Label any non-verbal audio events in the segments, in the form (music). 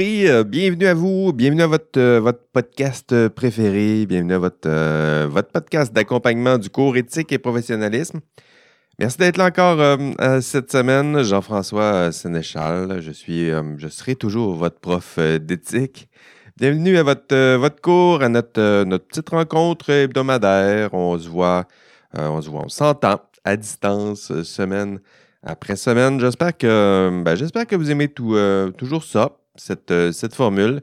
euh, bienvenue à vous, bienvenue à votre, euh, votre podcast euh, préféré, bienvenue à votre, votre podcast d'accompagnement du cours éthique et professionnalisme. Merci d'être là encore cette semaine, Jean-François Sénéchal. Je suis, je serai toujours votre prof d'éthique. Bienvenue à votre, votre cours, à notre, notre petite rencontre hebdomadaire. On se voit, on se voit, on s'entend à distance, semaine après semaine. J'espère que, ben, j'espère que vous aimez toujours ça, cette, euh, cette formule.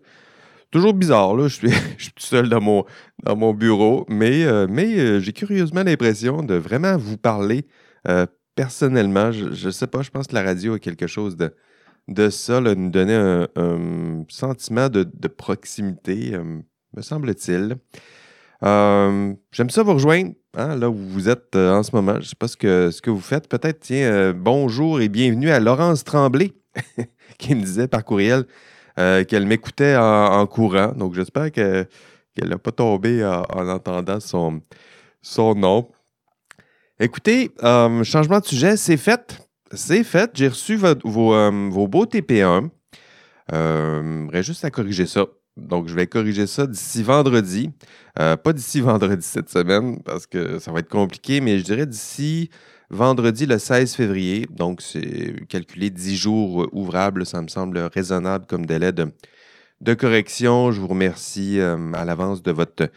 Toujours bizarre. (laughs) Je suis, tout seul dans mon, bureau, mais, euh, euh, j'ai curieusement l'impression de vraiment vous parler personnellement. Je ne sais pas, je pense que la radio a quelque chose de, de ça, nous donner un, sentiment de, proximité, me semble-t-il. J'aime ça vous rejoindre, hein, là où vous êtes en ce moment. Je ne sais pas ce que, ce que vous faites. Peut-être, tiens, bonjour et bienvenue à Laurence Tremblay, (laughs) qui me disait par courriel euh, qu'elle m'écoutait en, courant. Donc, j'espère que- qu'elle n'a pas tombé en, en entendant son, son nom. Écoutez, euh, changement de sujet, c'est fait. C'est fait. J'ai reçu euh, vos beaux TP1. Euh, reste juste à corriger ça. Donc, je vais corriger ça d'ici vendredi. Pas d'ici vendredi cette semaine, parce que ça va être compliqué, mais je dirais d'ici vendredi le 16 février. Donc, c'est calculé 10 jours ouvrables. Ça me semble raisonnable comme délai de, de correction. Je vous remercie euh, à l'avance de votre,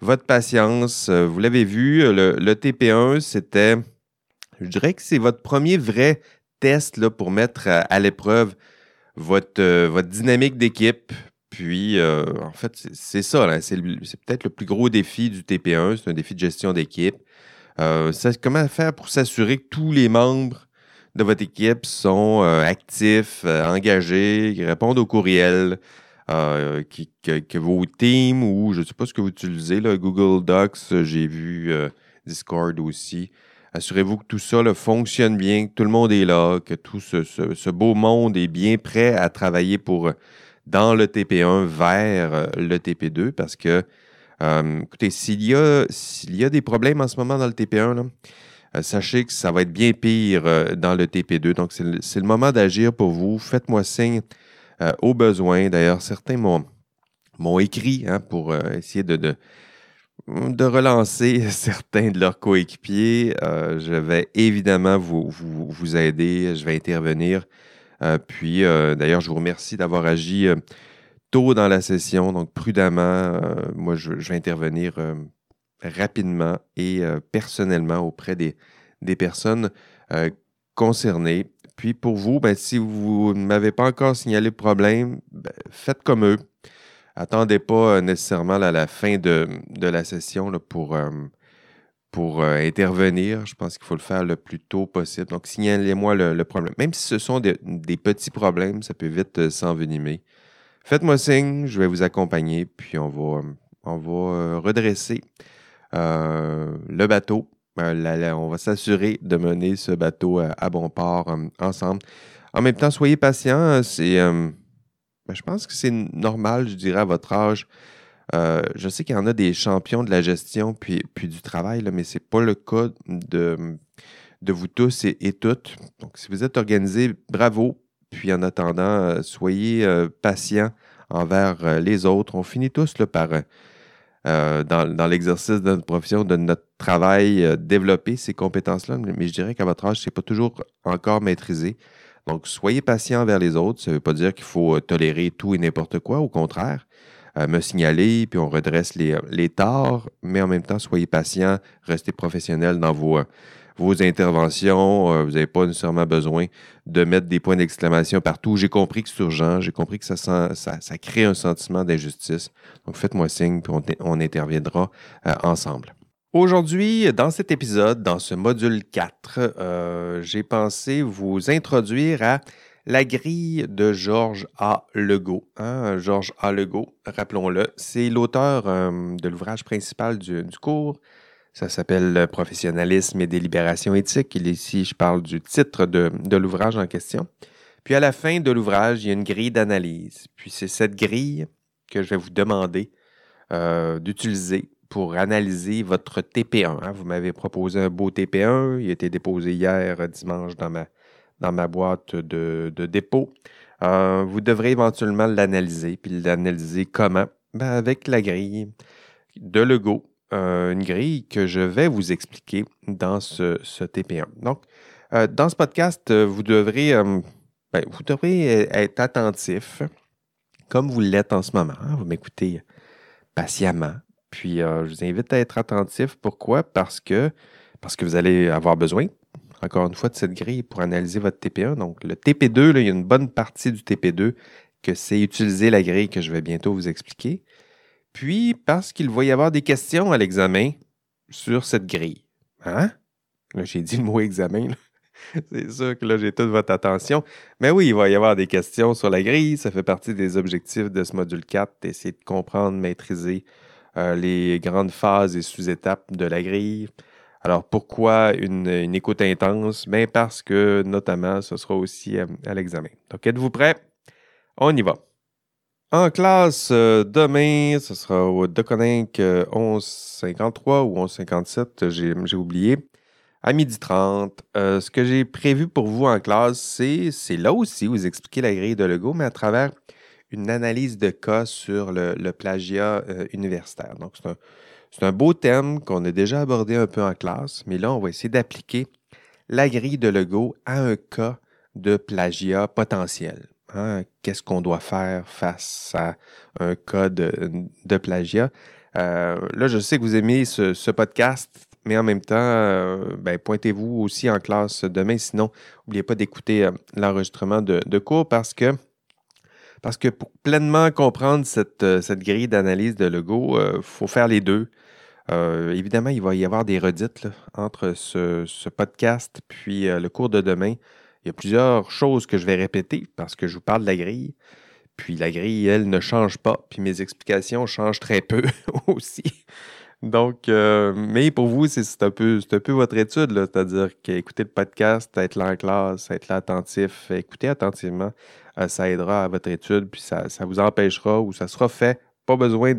votre patience. Euh, vous l'avez vu, le, le TP1, c'était, je dirais que c'est votre premier vrai test là, pour mettre à, à l'épreuve votre, euh, votre dynamique d'équipe. Puis, euh, en fait, c'est- ça. c'est peut-être le plus gros défi du TP1. C'est un défi de gestion d'équipe. Euh, comment faire pour s'assurer que tous les membres de votre équipe sont euh, actifs, euh, engagés, qui répondent aux courriels, que, vos teams ou je ne sais pas ce que vous utilisez, Google Docs, j'ai vu Discord aussi. Assurez-vous que tout ça fonctionne bien, que tout le monde est là, que tout ce, ce- beau monde est bien prêt à travailler pour dans le TP1 vers le TP2 parce que, euh, écoutez, s'il y, a, s'il y a des problèmes en ce moment dans le TP1, là, euh, sachez que ça va être bien pire euh, dans le TP2. Donc, c'est le, moment d'agir pour vous. Faites-moi signe au besoin. D'ailleurs, certains m'ont, m'ont écrit hein, pour essayer de, de, de relancer (laughs) certains de leurs coéquipiers. Je vais évidemment vous, vous, vous aider. Je vais intervenir. Puis, d'ailleurs, je vous remercie d'avoir agi tôt dans la session, donc prudemment. Euh, moi, je, vais intervenir euh, rapidement et euh, personnellement auprès des, personnes concernées. Puis pour vous, ben, si vous ne m'avez pas encore signalé le problème, ben, faites comme eux. Attendez pas nécessairement à la fin de, de la session là, pour, pour intervenir. Je pense qu'il faut le faire le plus tôt possible. Donc, signalez-moi le, problème. Même si ce sont des, petits problèmes, ça peut vite s'envenimer. Faites-moi signe, je vais vous accompagner, puis on va, on va euh, redresser euh, le bateau. Euh, on va s'assurer de mener ce bateau à, bon port ensemble. En même temps, soyez patients. C'est, ben, je pense que c'est normal, je dirais, à votre âge. Je sais qu'il y en a des champions de la gestion puis, puis du travail, mais ce n'est pas le cas de, de vous tous et, et toutes. Donc, si vous êtes organisés, bravo. Puis en attendant, euh, soyez euh, patients envers euh, les autres. On finit tous là, par, dans, dans l'exercice de notre profession, de notre travail, développer ces compétences-là. Mais, je dirais qu'à votre âge, ce n'est pas toujours encore maîtrisé. Donc, soyez patient envers les autres. Ça ne veut pas dire qu'il faut tolérer tout et n'importe quoi. Au contraire, me signaler, puis on redresse les, les torts, mais en même temps, soyez patient, restez professionnel dans vos, vos interventions. Euh, vous n'avez pas nécessairement besoin de mettre des points d'exclamation partout. J'ai compris que c'est urgent, j'ai compris que ça, sent- ça, crée un sentiment d'injustice. Donc, faites-moi signe, puis on, interviendra euh, ensemble. Aujourd'hui, dans cet épisode, dans ce module 4, euh, j'ai pensé vous introduire à la grille de Georges A. Legault. hein. Georges A. Legault, rappelons-le, c'est l'auteur de l'ouvrage principal du cours. Ça s'appelle Professionnalisme et délibération éthique. Ici, je parle du titre de, de l'ouvrage en question. Puis à la fin de l'ouvrage, il y a une grille d'analyse. Puis c'est cette grille que je vais vous demander euh, d'utiliser pour analyser votre TP1. hein. Vous m'avez proposé un beau TP1. Il a été déposé hier, euh, dimanche, dans ma, dans ma boîte de, de dépôt. vous devrez éventuellement l'analyser. Puis l'analyser comment? Ben, avec la grille de Lego, une grille que je vais vous expliquer dans ce, TP1. Donc, dans ce podcast, vous devrez, ben, vous devrez être attentif, comme vous l'êtes en ce moment. Vous m'écoutez patiemment. Puis, je vous invite à être attentif. Pourquoi? Parce que, parce que vous allez avoir besoin encore une fois, de cette grille pour analyser votre TP1. Donc, le TP2, il y a une bonne partie du TP2 que c'est utiliser la grille que je vais bientôt vous expliquer. Puis, parce qu'il va y avoir des questions à l'examen sur cette grille. Hein? Là, j'ai dit le mot examen. (laughs) C'est sûr que là, j'ai toute votre attention. Mais oui, il va y avoir des questions sur la grille. Ça fait partie des objectifs de ce module 4, d'essayer de comprendre, maîtriser euh, les grandes phases et sous-étapes de la grille, alors, pourquoi une, écoute intense? Bien, parce que, notamment, ce sera aussi euh, à, l'examen. Donc, êtes-vous prêts? On y va. En classe, euh, demain, ce sera au Deconinck 1153 ou 1157, j'ai oublié, à 12h30. Euh, ce que j'ai prévu pour vous en classe, c'est là aussi vous expliquer la grille de Lego, mais à travers une analyse de cas sur le, plagiat universitaire. Donc, c'est un c'est un beau thème qu'on a déjà abordé un peu en classe, mais là, on va essayer d'appliquer la grille de Lego à un cas de plagiat potentiel. Hein. Qu'est-ce qu'on doit faire face à un cas de, plagiat? Euh, là, je sais que vous aimez ce, podcast, mais en même temps, euh, ben, pointez-vous aussi en classe demain. Sinon, n'oubliez pas d'écouter euh, l'enregistrement de, cours parce que parce que pour pleinement comprendre cette, grille d'analyse de Lego, il faut faire les deux. Évidemment, il va y avoir des redites entre ce, podcast puis le cours de demain. Il y a plusieurs choses que je vais répéter parce que je vous parle de la grille. Puis la grille, elle, ne change pas. Puis mes explications changent très peu (laughs) aussi. Donc, euh, mais pour vous, c'est un, peu, peu votre étude, c'est-à-dire qu'écouter le podcast, être là en classe, être là attentif, écouter attentivement, ça aidera à votre étude, puis ça, ça vous empêchera ou ça sera fait pas besoin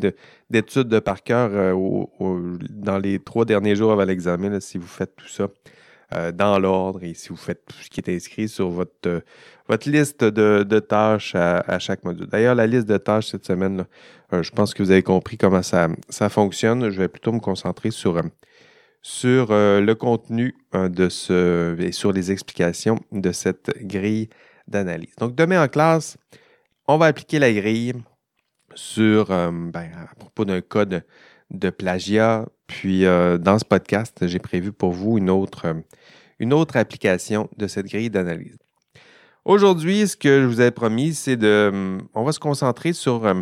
d'études de, par cœur euh, dans les trois derniers jours avant l'examen, si vous faites tout ça euh, dans l'ordre et si vous faites tout ce qui est inscrit sur votre, euh, votre liste de, tâches à, chaque module. D'ailleurs, la liste de tâches cette semaine, je pense que vous avez compris comment ça, ça fonctionne. Je vais plutôt me concentrer sur, sur le contenu de ce et sur les explications de cette grille d'analyse. Donc, demain en classe, on va appliquer la grille sur, euh, ben, à propos d'un cas de, plagiat. Puis euh, dans ce podcast, j'ai prévu pour vous une autre, euh, une autre application de cette grille d'analyse. Aujourd'hui, ce que je vous ai promis, c'est de. On va se concentrer sur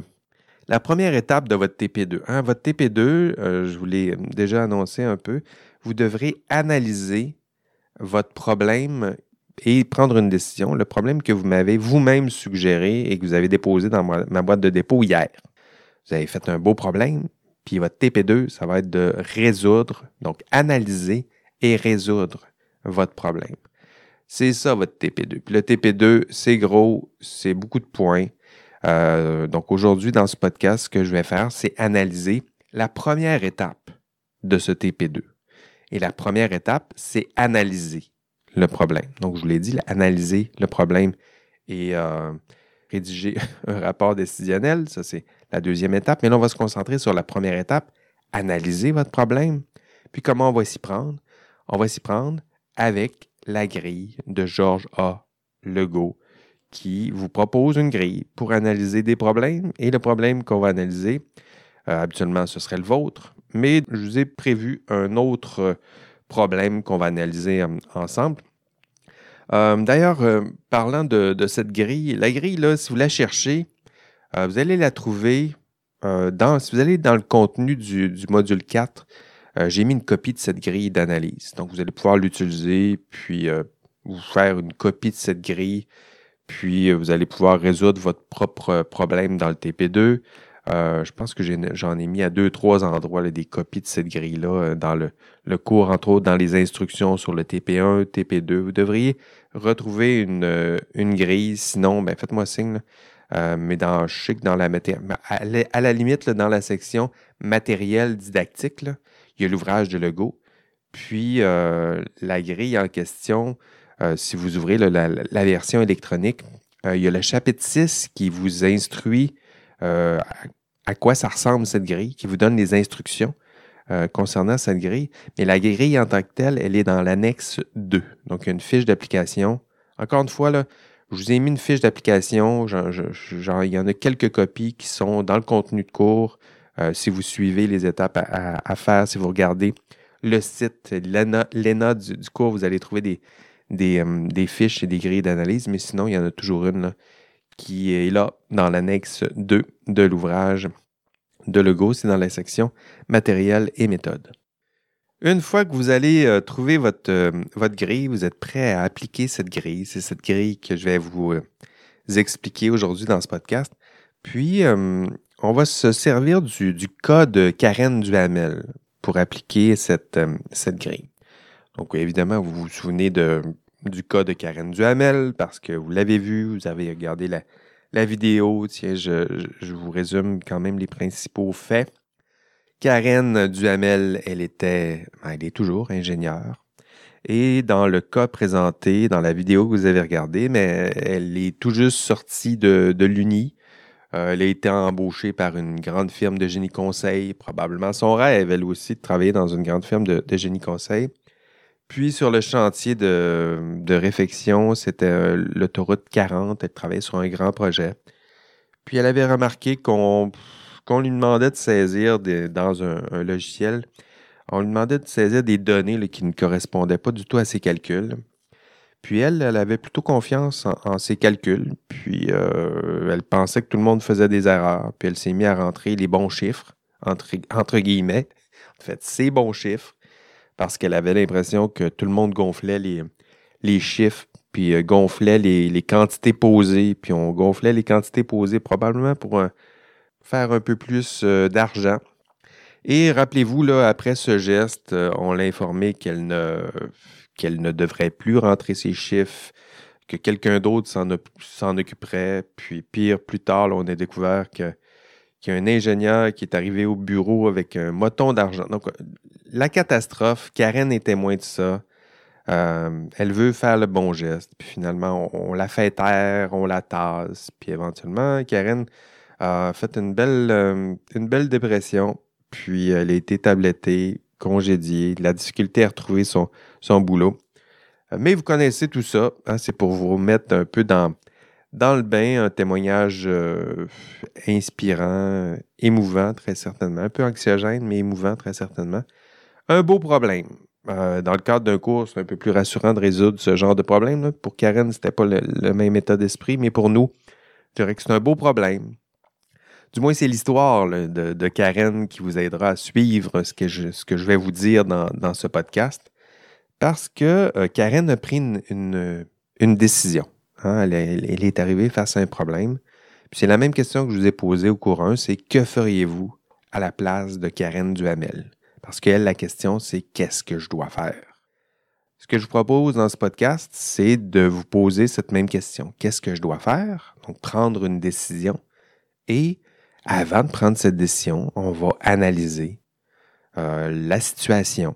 la première étape de votre TP2. Hein. Votre TP2, je vous l'ai déjà annoncé un peu, vous devrez analyser votre problème et prendre une décision, le problème que vous m'avez vous-même suggéré et que vous avez déposé dans ma, boîte de dépôt hier. Vous avez fait un beau problème, puis votre TP2, ça va être de résoudre, donc analyser et résoudre votre problème. C'est ça votre TP2. Puis le TP2, c'est gros, c'est beaucoup de points. Euh, donc aujourd'hui, dans ce podcast, ce que je vais faire, c'est analyser la première étape de ce TP2. Et la première étape, c'est analyser le problème. Donc, je vous l'ai dit, analyser le problème et euh, rédiger (laughs) un rapport décisionnel. Ça, c'est la deuxième étape. Mais là, on va se concentrer sur la première étape, analyser votre problème. Puis, comment on va s'y prendre? On va s'y prendre avec la grille de Georges A. Legault qui vous propose une grille pour analyser des problèmes. Et le problème qu'on va analyser, euh, habituellement, ce serait le vôtre. Mais je vous ai prévu un autre problème qu'on va analyser euh, ensemble. Euh, d'ailleurs, euh, parlant de, cette grille, la grille, là, si vous la cherchez, vous allez la trouver dans, si vous allez dans le contenu du, module 4, j'ai mis une copie de cette grille d'analyse. Donc, vous allez pouvoir l'utiliser, puis vous faire une copie de cette grille, puis vous allez pouvoir résoudre votre propre problème dans le TP2. Euh, je pense que j'en ai, mis à deux, trois endroits des copies de cette grille-là euh, dans le, cours, entre autres dans les instructions sur le TP1, TP2. Vous devriez retrouver une, euh, grille. Sinon, ben, faites-moi signe. Mais dans, je sais que dans la à, la, à la limite, dans la section matériel didactique, il y a l'ouvrage de Lego. Puis la grille en question, si vous ouvrez la, version électronique, il y a le chapitre 6 qui vous instruit à quoi ça ressemble cette grille, qui vous donne des instructions concernant cette grille. Mais la grille en tant que telle, elle est dans l'annexe 2. Donc, une fiche d'application. Encore une fois, là, je vous ai mis une fiche d'application. il y en a quelques copies qui sont dans le contenu de cours. si vous suivez les étapes à faire, si vous regardez le site, l'ENA du, cours, vous allez trouver des, euh, des, fiches et des grilles d'analyse, mais sinon, il y en a toujours une qui est là dans l'annexe 2 de l'ouvrage de Lego. C'est dans la section matériel et méthode. Une fois que vous allez euh, trouver votre, euh, votre grille, vous êtes prêt à appliquer cette grille. C'est cette grille que je vais vous expliquer aujourd'hui dans ce podcast. Puis, on va se servir du, du cas de Karen Duhamel pour appliquer cette, euh, cette grille. Donc, évidemment, vous vous souvenez de, du cas de Karen Duhamel parce que vous l'avez vu, vous avez regardé la, la vidéo. Tiens, je, vous résume quand même les principaux faits. Karen Duhamel, elle était, ben, elle est toujours ingénieure. Et dans le cas présenté dans la vidéo que vous avez regardée, mais elle est tout juste sortie de, de l'Uni. Euh, elle a été embauchée par une grande firme de génie conseil, probablement son rêve, elle aussi, de travailler dans une grande firme de, génie conseil. Puis sur le chantier de, réfection, c'était euh, l'autoroute 40, elle travaillait sur un grand projet. Puis elle avait remarqué qu'on lui demandait de saisir dans un, logiciel, on lui demandait de saisir des données qui ne correspondaient pas du tout à ses calculs. Puis elle, elle avait plutôt confiance en, ses calculs. Puis euh, elle pensait que tout le monde faisait des erreurs. Puis elle s'est mise à rentrer les bons chiffres, entre, guillemets. En fait, ces bons chiffres, parce qu'elle avait l'impression que tout le monde gonflait les, les chiffres, puis euh, gonflait les, quantités posées. Puis on gonflait les quantités posées probablement pour euh, faire un peu plus d'argent. Et rappelez-vous, là, après ce geste, on l'a informé qu'elle ne devrait plus rentrer ses chiffres, que quelqu'un d'autre s'en occuperait. Puis pire, plus tard, on a découvert qu'il y a un ingénieur qui est arrivé au bureau avec un moton d'argent. Donc, la catastrophe, Karen est témoin de ça. Euh, elle veut faire le bon geste. Puis finalement, on, la fait taire, on la tasse. Puis éventuellement, Karen a fait une belle, euh, une belle dépression. Puis elle a été tablettée congédié, la difficulté à retrouver son, boulot. Euh, mais vous connaissez tout ça. Hein, c'est pour vous mettre un peu dans, le bain, un témoignage euh, inspirant, émouvant, très certainement. Un peu anxiogène, mais émouvant, très certainement. Un beau problème. Dans le cadre d'un cours, c'est un peu plus rassurant de résoudre ce genre de problème. Pour Karen, ce n'était pas le, le, même état d'esprit, mais pour nous, je dirais que c'est un beau problème. Du moins, c'est l'histoire de, Karen qui vous aidera à suivre ce que je, vais vous dire dans, ce podcast. Parce que euh, Karen a pris une, décision. Hein. Elle, est arrivée face à un problème. c'est la même question que je vous ai posée au cours 1, c'est que feriez-vous à la place de Karen Duhamel? Parce qu'elle, la question, c'est qu'est-ce que je dois faire? Ce que je vous propose dans ce podcast, c'est de vous poser cette même question. Qu'est-ce que je dois faire? Donc, prendre une décision et avant de prendre cette décision, on va analyser euh, la situation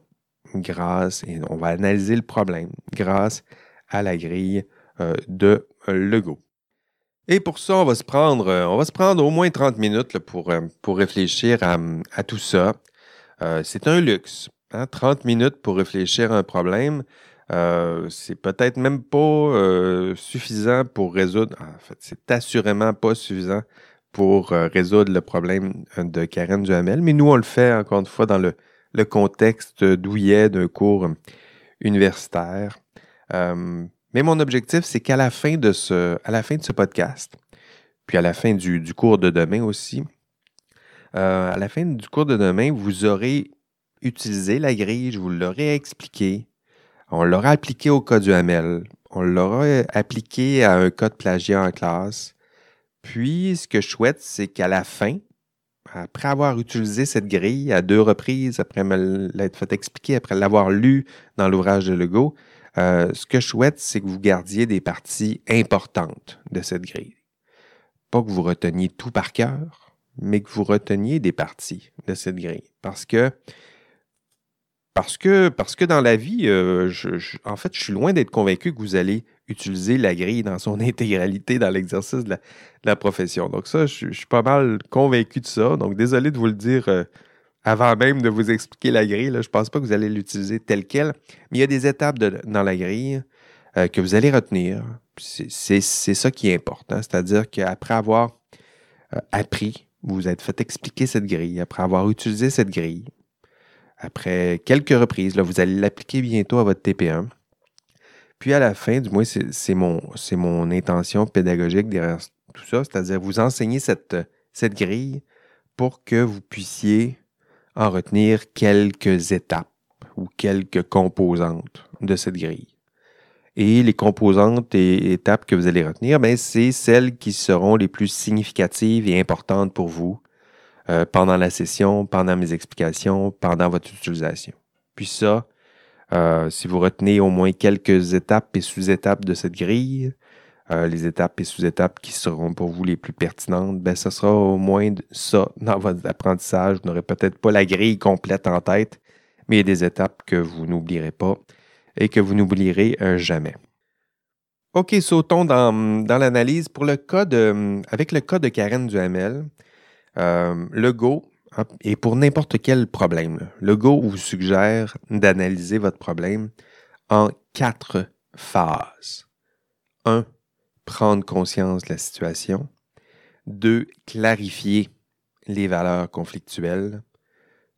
grâce, et on va analyser le problème grâce à la grille euh, de Lego. Et pour ça, on va se prendre, euh, on va se prendre au moins 30 minutes pour, pour réfléchir à, tout ça. c'est un luxe. 30 hein, minutes pour réfléchir à un problème, c'est peut-être même pas suffisant pour résoudre. En fait, c'est assurément pas suffisant pour euh, résoudre le problème euh, de Karen Duhamel. Mais nous, on le fait encore une fois dans le, contexte douillet d'un cours euh, universitaire. mais mon objectif, c'est qu'à la fin de ce, à la fin de ce podcast, puis à la fin du, cours de demain aussi, à la fin du cours de demain, vous aurez utilisé la grille, je vous l'aurai expliqué. On l'aura appliqué au cas du Hamel. On l'aura appliqué à un cas de plagiat en classe. Puis, ce que je souhaite, c'est qu'à la fin, après avoir utilisé cette grille à deux reprises, après me l'être fait expliquer, après l'avoir lu dans l'ouvrage de Legault, euh, ce que je souhaite, c'est que vous gardiez des parties importantes de cette grille. Pas que vous reteniez tout par cœur, mais que vous reteniez des parties de cette grille. Parce que, parce que, parce que dans la vie, euh, en fait, je suis loin d'être convaincu que vous allez utiliser la grille dans son (laughs) intégralité dans l'exercice de, la, profession. Donc ça, je, suis pas mal convaincu de ça. Donc désolé de vous le dire euh, avant même de vous expliquer la grille. Je ne pense pas que vous allez l'utiliser telle qu'elle, mais il y a des étapes dans la grille euh, que vous allez retenir. C'est ça qui est important. C'est-à-dire qu'après avoir euh, appris, vous vous êtes fait expliquer cette grille, après avoir utilisé cette grille, après quelques reprises, là, vous allez l'appliquer bientôt à votre TP1. Puis à la fin, du moins, c'est mon, mon intention pédagogique derrière tout ça, c'est-à-dire vous enseigner cette, cette grille pour que vous puissiez en retenir quelques étapes ou quelques composantes de cette grille. Et les composantes et étapes que vous allez retenir, ben, c'est celles qui seront les plus significatives et importantes pour vous euh, pendant la session, pendant mes explications, pendant votre utilisation. Puis ça, euh, si vous retenez au moins quelques étapes et sous-étapes de cette grille, euh, les étapes et sous-étapes qui seront pour vous les plus pertinentes, ben, ce sera au moins ça dans votre apprentissage. Vous n'aurez peut-être pas la grille complète en tête, mais il y a des étapes que vous n'oublierez pas et que vous n'oublierez jamais. OK, sautons dans, l'analyse. Pour le cas de, avec le cas de Karen Duhamel, euh, le Go, et pour n'importe quel problème, le Go vous suggère d'analyser votre problème en quatre phases. 1. Prendre conscience de la situation. 2. Clarifier les valeurs conflictuelles.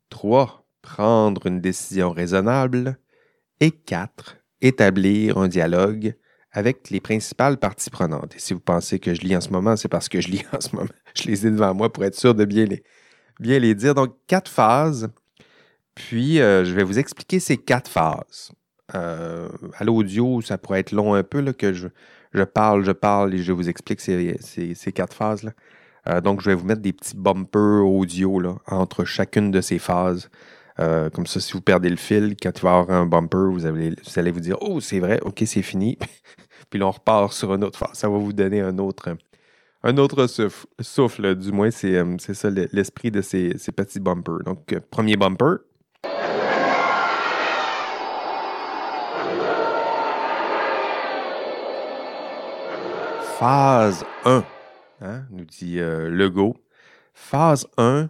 3. Prendre une décision raisonnable. Et 4. Établir un dialogue avec les principales parties prenantes. Et si vous pensez que je lis en ce moment, c'est parce que je lis (laughs) en ce moment. Je les ai devant moi pour être sûr de bien les, bien les dire. Donc, quatre phases. Puis, euh, je vais vous expliquer ces quatre phases. Euh, à l'audio, ça pourrait être long un peu, là, que je, je, parle, je parle et je vous explique ces, ces, quatre phases-là. Euh, donc, je vais vous mettre des petits bumpers audio là, entre chacune de ces phases. comme ça, si vous perdez le fil, quand il va y avoir un bumper, vous allez vous, allez vous dire Oh, c'est vrai, ok, c'est fini. (laughs) puis là, on repart sur un autre phase. Ça va vous donner un autre, un autre souffle, du moins, c'est euh, ça l'esprit de ces, petits bumpers. Donc, euh, premier bumper. Phase 1, hein, nous dit euh, Legault. Phase 1,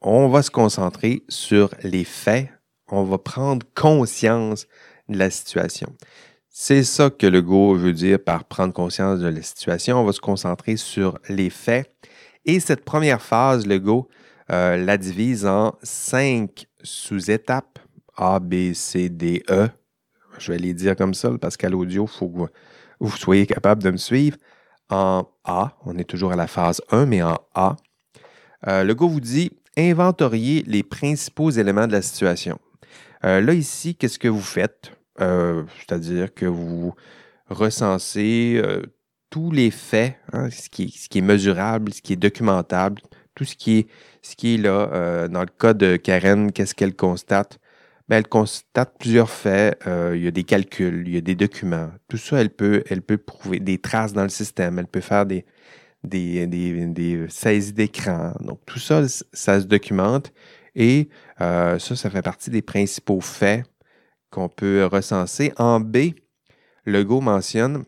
on va se concentrer sur les faits. On va prendre conscience de la situation. C'est ça que le go veut dire par prendre conscience de la situation. On va se concentrer sur les faits. Et cette première phase, le go euh, la divise en cinq sous-étapes A, B, C, D, E. Je vais les dire comme ça parce qu'à l'audio, il faut que vous, soyez capable de me suivre. En A, on est toujours à la phase 1, mais en A, euh, le go vous dit inventorier les principaux éléments de la situation. Euh, là, ici, qu'est-ce que vous faites? Euh, c'est-à-dire que vous recensez euh, tous les faits, hein, ce, qui est, mesurable, ce qui est documentable, tout ce qui est, ce qui est là. Euh, dans le cas de Karen, qu'est-ce qu'elle constate? Ben, elle constate plusieurs faits. il y a des calculs, il y a des documents. Tout ça, elle peut, elle peut prouver des traces dans le système. Elle peut faire des, des, des saisies d'écran. Donc, tout ça, ça se documente. Et ça, ça fait partie des principaux faits qu'on peut recenser. En B, Legault mentionne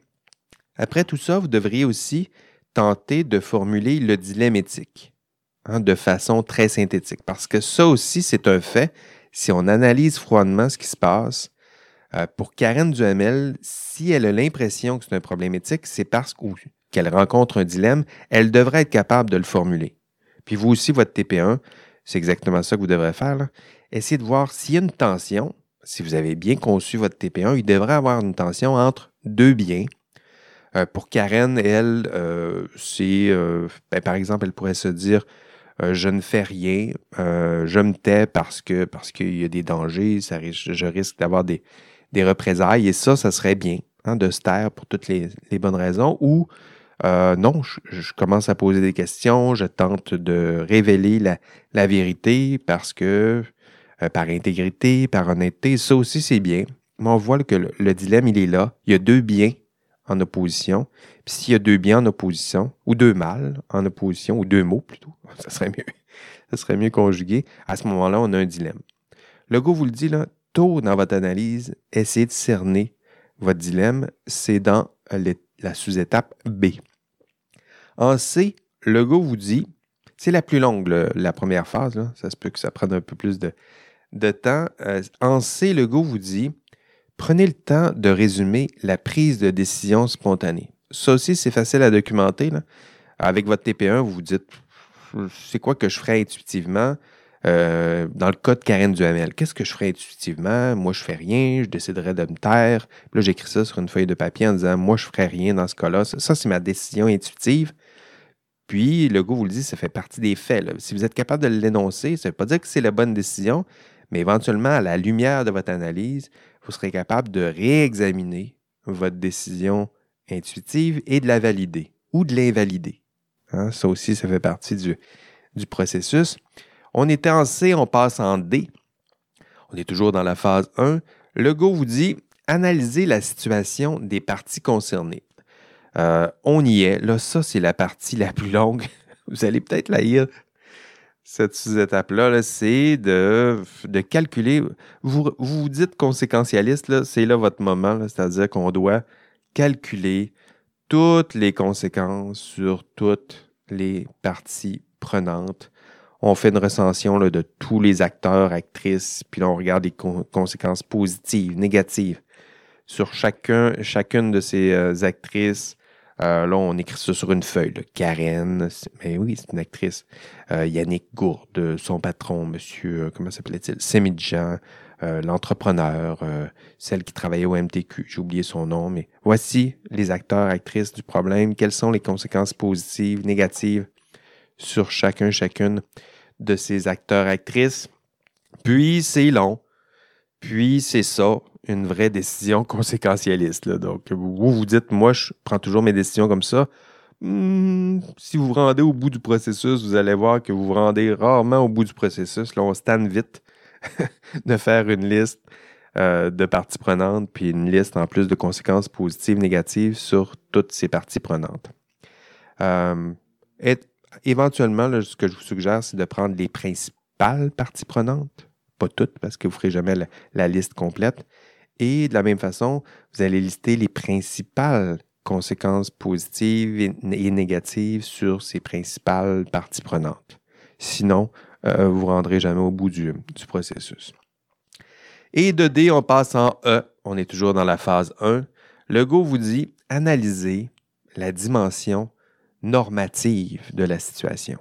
Après tout ça, vous devriez aussi tenter de formuler le dilemme éthique hein, de façon très synthétique. Parce que ça aussi, c'est un fait. Si on analyse froidement ce qui se passe, euh, pour Karen Duhamel, si elle a l'impression que c'est un problème éthique, c'est parce qu'elle rencontre un dilemme, elle devrait être capable de le formuler. Puis vous aussi, votre TP1, c'est exactement ça que vous devrez faire. Essayez de voir s'il y a une tension, si vous avez bien conçu votre TP1, il devrait avoir une tension entre deux biens. Euh, pour Karen, elle, euh, c'est, euh, ben, par exemple, elle pourrait se dire je ne fais rien, je me tais parce que parce qu'il y a des dangers, ça je risque d'avoir des, représailles. Et ça, ça serait bien hein, de se taire pour toutes les, bonnes raisons. Ou non, je, commence à poser des questions, je tente de révéler la vérité parce que euh, par intégrité, par honnêteté. Ça aussi, c'est bien. Mais on voit que le, dilemme, il est là. Il y a deux biens en opposition. Puis s'il y a deux biens en opposition, ou deux mâles en opposition, ou deux mots plutôt, (laughs) ça serait mieux. Ça serait mieux conjugué. À ce moment-là, on a un dilemme. Le go vous le dit, là, tôt dans votre analyse, essayez de cerner votre dilemme. C'est dans la sous-étape B. En C, le go vous dit, c'est la plus longue, la première phase, ça se peut que ça prenne un peu plus de, de temps. Euh, en C, le go vous dit, prenez le temps de résumer la prise de décision spontanée. Ça aussi, c'est facile à documenter. Avec votre TP1, vous vous dites, c'est quoi que je ferais intuitivement? Euh, dans le cas de Karen Duhamel, qu'est-ce que je ferais intuitivement? Moi, je fais rien, je déciderais de me taire. Là, j'écris ça sur une feuille de papier en disant, moi, je ferais rien dans ce cas-là. Ça, c'est ma décision intuitive. Puis, le goût vous le dit, ça fait partie des faits. Si vous êtes capable de l'énoncer, ça ne veut pas dire que c'est la bonne décision, mais éventuellement, à la lumière de votre analyse, vous serez capable de réexaminer votre décision intuitive et de la valider ou de l'invalider. Hein, ça aussi, ça fait partie du, processus. On était en C, on passe en D. On est toujours dans la phase 1. Le go vous dit analyser la situation des parties concernées. Euh, on y est. Là, ça, c'est la partie la plus longue. (laughs) Vous allez peut-être la lire, cette sous-étape-là. c'est de, de, calculer. Vous, vous dites conséquentialiste, c'est là votre moment. C'est-à-dire qu'on doit calculer toutes les conséquences sur toutes les parties prenantes. On fait une recension de tous les acteurs, actrices, puis là, on regarde les conséquences positives, négatives sur chacun, chacune de ces euh, actrices, euh, là, on écrit ça sur une feuille. Karen, mais oui, c'est une actrice. Euh, Yannick Gourde, son patron, monsieur, euh, comment s'appelait-il? Semidjan, l'entrepreneur, celle qui travaillait au MTQ. J'ai oublié son nom, mais voici les acteurs, actrices du problème. Quelles sont les conséquences positives, négatives sur chacun, chacune de ces acteurs, actrices? Puis, c'est long. Puis, c'est ça une vraie décision conséquentialiste. Donc, vous vous dites, moi, je prends toujours mes décisions comme ça. Hmm, si vous vous rendez au bout du processus, vous allez voir que vous vous rendez rarement au bout du processus. Là, on se vite (laughs) de faire une liste euh, de parties prenantes, puis une liste en plus de conséquences positives, négatives sur toutes ces parties prenantes. Euh, et, éventuellement, ce que je vous suggère, c'est de prendre les principales parties prenantes, pas toutes, parce que vous ne ferez jamais la liste complète, et de la même façon, vous allez lister les principales conséquences positives et négatives sur ces principales parties prenantes. Sinon, euh, vous ne vous rendrez jamais au bout du, processus. Et de D, on passe en E. On est toujours dans la phase 1. Le Go vous dit analyser la dimension normative de la situation.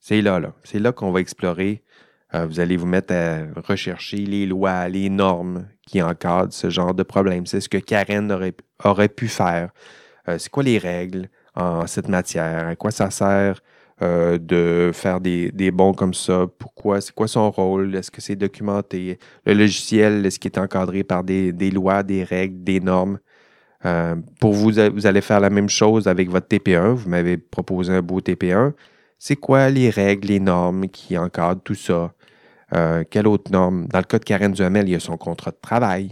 C'est là, là. C'est là qu'on va explorer euh, vous allez vous mettre à rechercher les lois, les normes qui encadrent ce genre de problème. C'est ce que Karen aurait, pu faire. Euh, c'est quoi les règles en cette matière? À quoi ça sert euh, de faire des, bons comme ça? Pourquoi? C'est quoi son rôle? Est-ce que c'est documenté? Le logiciel, est-ce qu'il est encadré par des, lois, des règles, des normes? pour vous, vous allez faire la même chose avec votre TP1. Vous m'avez proposé un beau TP1 c'est quoi les règles, les normes qui encadrent tout ça? Euh, quelle autre norme? Dans le cas de Karen Duhamel, il y a son contrat de travail.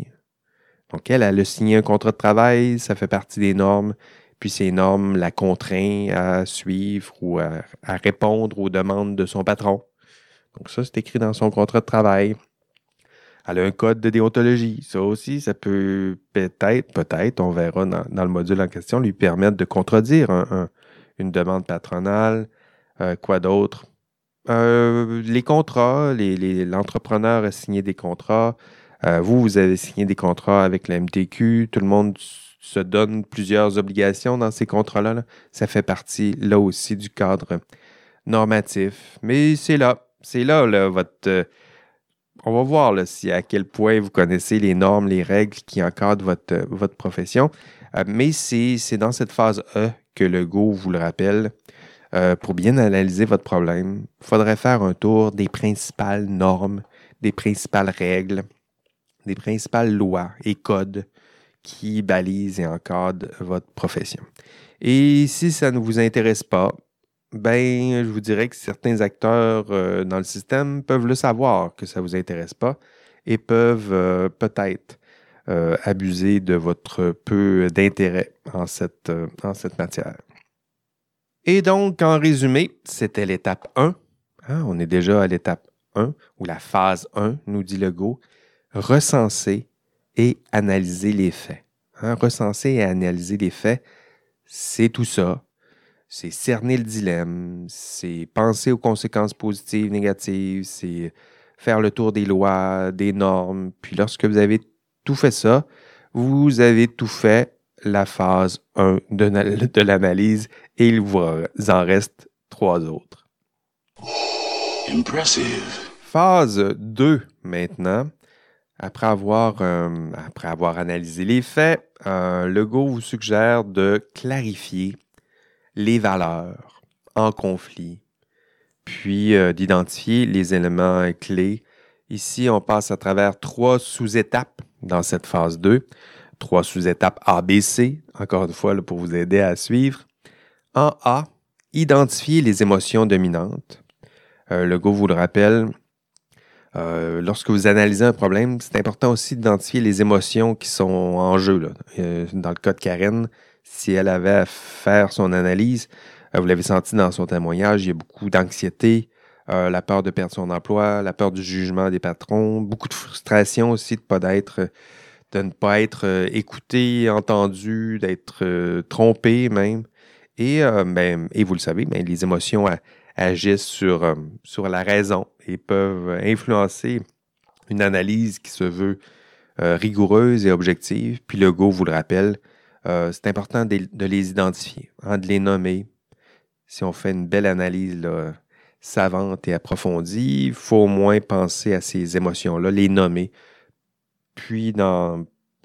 Donc, elle, elle a signé un contrat de travail, ça fait partie des normes, puis ces normes la contraignent à suivre ou à, répondre aux demandes de son patron. Donc, ça, c'est écrit dans son contrat de travail. Elle a un code de déontologie. Ça aussi, ça peut peut-être, peut-être, on verra dans, le module en question, lui permettre de contredire une demande patronale. Euh, quoi d'autre? Euh, les contrats, l'entrepreneur a signé des contrats. Euh, vous, vous avez signé des contrats avec la MTQ. Tout le monde se donne plusieurs obligations dans ces contrats-là. Ça fait partie, là aussi, du cadre normatif. Mais c'est là. C'est là, votre. Euh, on va voir là, si à quel point vous connaissez les normes, les règles qui encadrent votre, votre profession. mais c'est dans cette phase E que le Go vous le rappelle. Euh, pour bien analyser votre problème, il faudrait faire un tour des principales normes, des principales règles, des principales lois et codes qui balisent et encadrent votre profession. Et si ça ne vous intéresse pas, ben, je vous dirais que certains acteurs euh, dans le système peuvent le savoir que ça ne vous intéresse pas et peuvent euh, peut-être abuser de votre peu d'intérêt en cette, en cette matière. Et donc, en résumé, c'était l'étape 1. Hein, on est déjà à l'étape 1, ou la phase 1, nous dit le go. Recenser et analyser les faits. Hein, recenser et analyser les faits, c'est tout ça. C'est cerner le dilemme, c'est penser aux conséquences positives, négatives, c'est faire le tour des lois, des normes. Puis lorsque vous avez tout fait ça, vous avez tout fait la phase 1 de, l'analyse et il vous en reste trois autres. Impressive. Phase 2 maintenant. Après avoir, euh, après avoir analysé les faits, euh, le Go vous suggère de clarifier les valeurs en conflit, puis euh, d'identifier les éléments clés. Ici, on passe à travers trois sous-étapes dans cette phase 2. Trois sous-étapes ABC, encore une fois, pour vous aider à suivre. En A, identifier les émotions dominantes. le Go vous le rappelle, euh, lorsque vous analysez un problème, c'est important aussi d'identifier les émotions qui sont en jeu. Euh, dans le cas de Karen, si elle avait à faire son analyse, euh, vous l'avez senti dans son témoignage, il y a beaucoup d'anxiété, la peur de perdre son emploi, la peur du jugement des patrons, beaucoup de frustration aussi de, pas d'être, de ne pas être écouté, entendu, d'être trompé même. Et, ben, et vous le savez, ben, les émotions agissent sur, euh, la raison et peuvent influencer une analyse qui se veut euh, rigoureuse et objective. Puis le go vous le rappelle, euh, c'est important de, les identifier, hein, de les nommer. Si on fait une belle analyse savante et approfondie, il faut au moins penser à ces émotions-là, les nommer, puis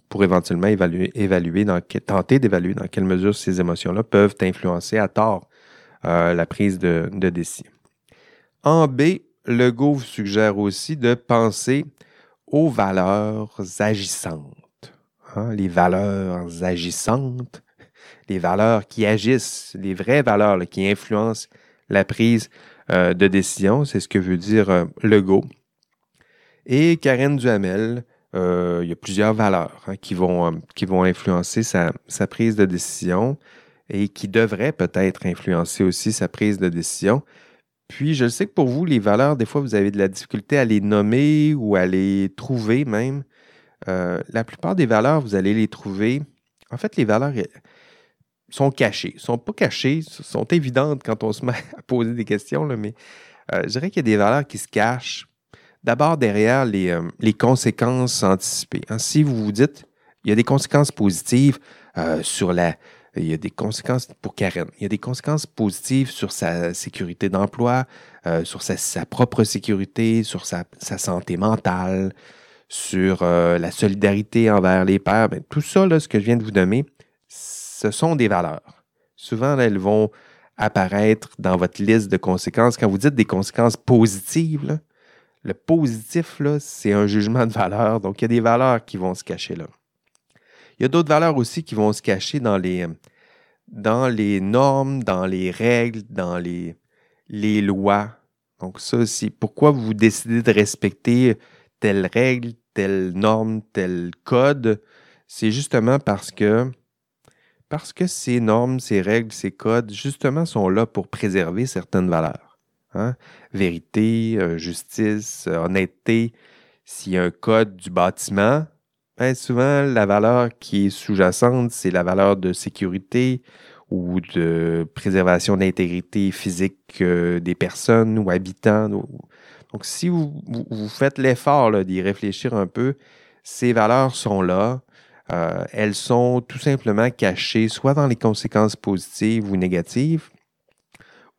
pour éventuellement évaluer, tenter d'évaluer dans quelle mesure ces émotions-là peuvent influencer à tort euh, la prise de, décision. En B, le Go vous suggère aussi de penser aux valeurs agissantes. Hein, les valeurs agissantes, les valeurs qui agissent, les vraies valeurs qui influencent la prise euh, de décision, c'est ce que veut dire euh, le Go. Et Karen Duhamel, il y a plusieurs valeurs hein, qui, vont, qui vont influencer sa, prise de décision et qui devrait peut-être influencer aussi sa prise de décision. Puis, je sais que pour vous, les valeurs, des fois, vous avez de la difficulté à les nommer ou à les trouver même. Euh, la plupart des valeurs, vous allez les trouver. En fait, les valeurs sont cachées. sont pas cachées, sont évidentes quand on se met (laughs) à poser des questions, mais euh, je dirais qu'il y a des valeurs qui se cachent. D'abord, derrière les, euh, les, conséquences anticipées. Hein, si vous vous dites, il y a des conséquences positives sur la, il y a des conséquences pour Karen. Il y a des conséquences positives sur sa sécurité d'emploi, euh, sur sa, propre sécurité, sur sa, santé mentale, sur euh, la solidarité envers les pères. Ben, tout ça, ce que je viens de vous donner, ce sont des valeurs. Souvent, elles vont apparaître dans votre liste de conséquences. Quand vous dites des conséquences positives, le positif, c'est un jugement de valeur. Donc, il y a des valeurs qui vont se cacher là. Il y a d'autres valeurs aussi qui vont se cacher dans les, normes, dans les règles, dans les, lois. Donc ça, c'est pourquoi vous décidez de respecter telle règle, telle norme, tel code. C'est justement parce que ces normes, ces règles, ces codes, justement, sont là pour préserver certaines valeurs. Hein? Vérité, euh, justice, honnêteté. S'il y a un code du bâtiment, ben, souvent, la valeur qui est sous-jacente, c'est la valeur de sécurité ou de préservation d'intégrité physique euh, des personnes ou habitants. Donc, si vous, faites l'effort d'y réfléchir un peu, ces valeurs sont là. Euh, elles sont tout simplement cachées soit dans les conséquences positives ou négatives,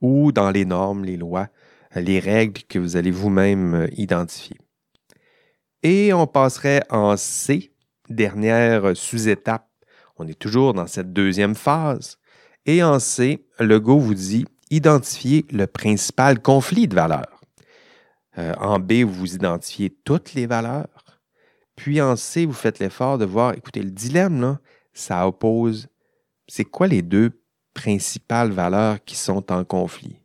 ou dans les normes, les lois, les règles que vous allez vous-même euh, identifier. Et on passerait en C, dernière sous-étape. On est toujours dans cette deuxième phase. Et en C, le Go vous dit identifier le principal conflit de valeurs. Euh, en B, vous identifiez toutes les valeurs. Puis en C, vous faites l'effort de voir, écoutez, le dilemme, ça oppose, c'est quoi les deux principales valeurs qui sont en conflit?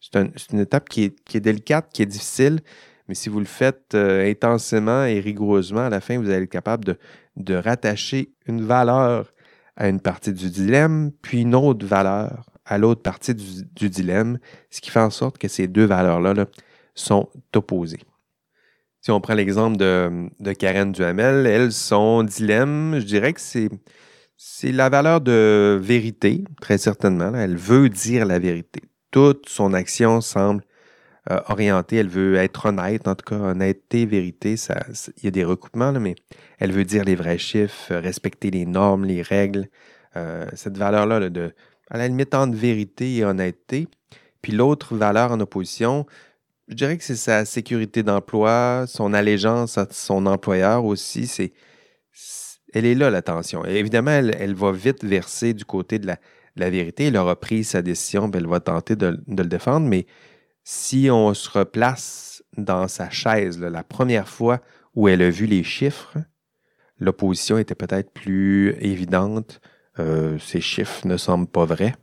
C'est une étape qui est, délicate, qui est difficile, mais si vous le faites euh, intensément et rigoureusement, à la fin, vous allez être capable de, rattacher une valeur à une partie du dilemme, puis une autre valeur à l'autre partie du, dilemme, ce qui fait en sorte que ces deux valeurs-là sont opposées. Si on prend l'exemple de, de, Karen Duhamel, elle, son dilemme, je dirais que c'est, c'est la valeur de vérité, très certainement. Elle veut dire la vérité. Toute son action semble euh, orientée. Elle veut être honnête, en tout cas, honnêteté, vérité. Ça, il y a des recoupements, mais elle veut dire les vrais chiffres, respecter les normes, les règles. Euh, cette valeur-là, de, à la limite entre vérité et honnêteté. Puis l'autre valeur en opposition, je dirais que c'est sa sécurité d'emploi, son allégeance à son employeur aussi. C'est, elle est là, la tension. évidemment, elle, va vite verser du côté de la, vérité. Elle aura pris sa décision, elle va tenter de, le défendre. Mais si on se replace dans sa chaise, la première fois où elle a vu les chiffres, l'opposition était peut-être plus évidente. Euh, ces chiffres ne semblent pas vrais.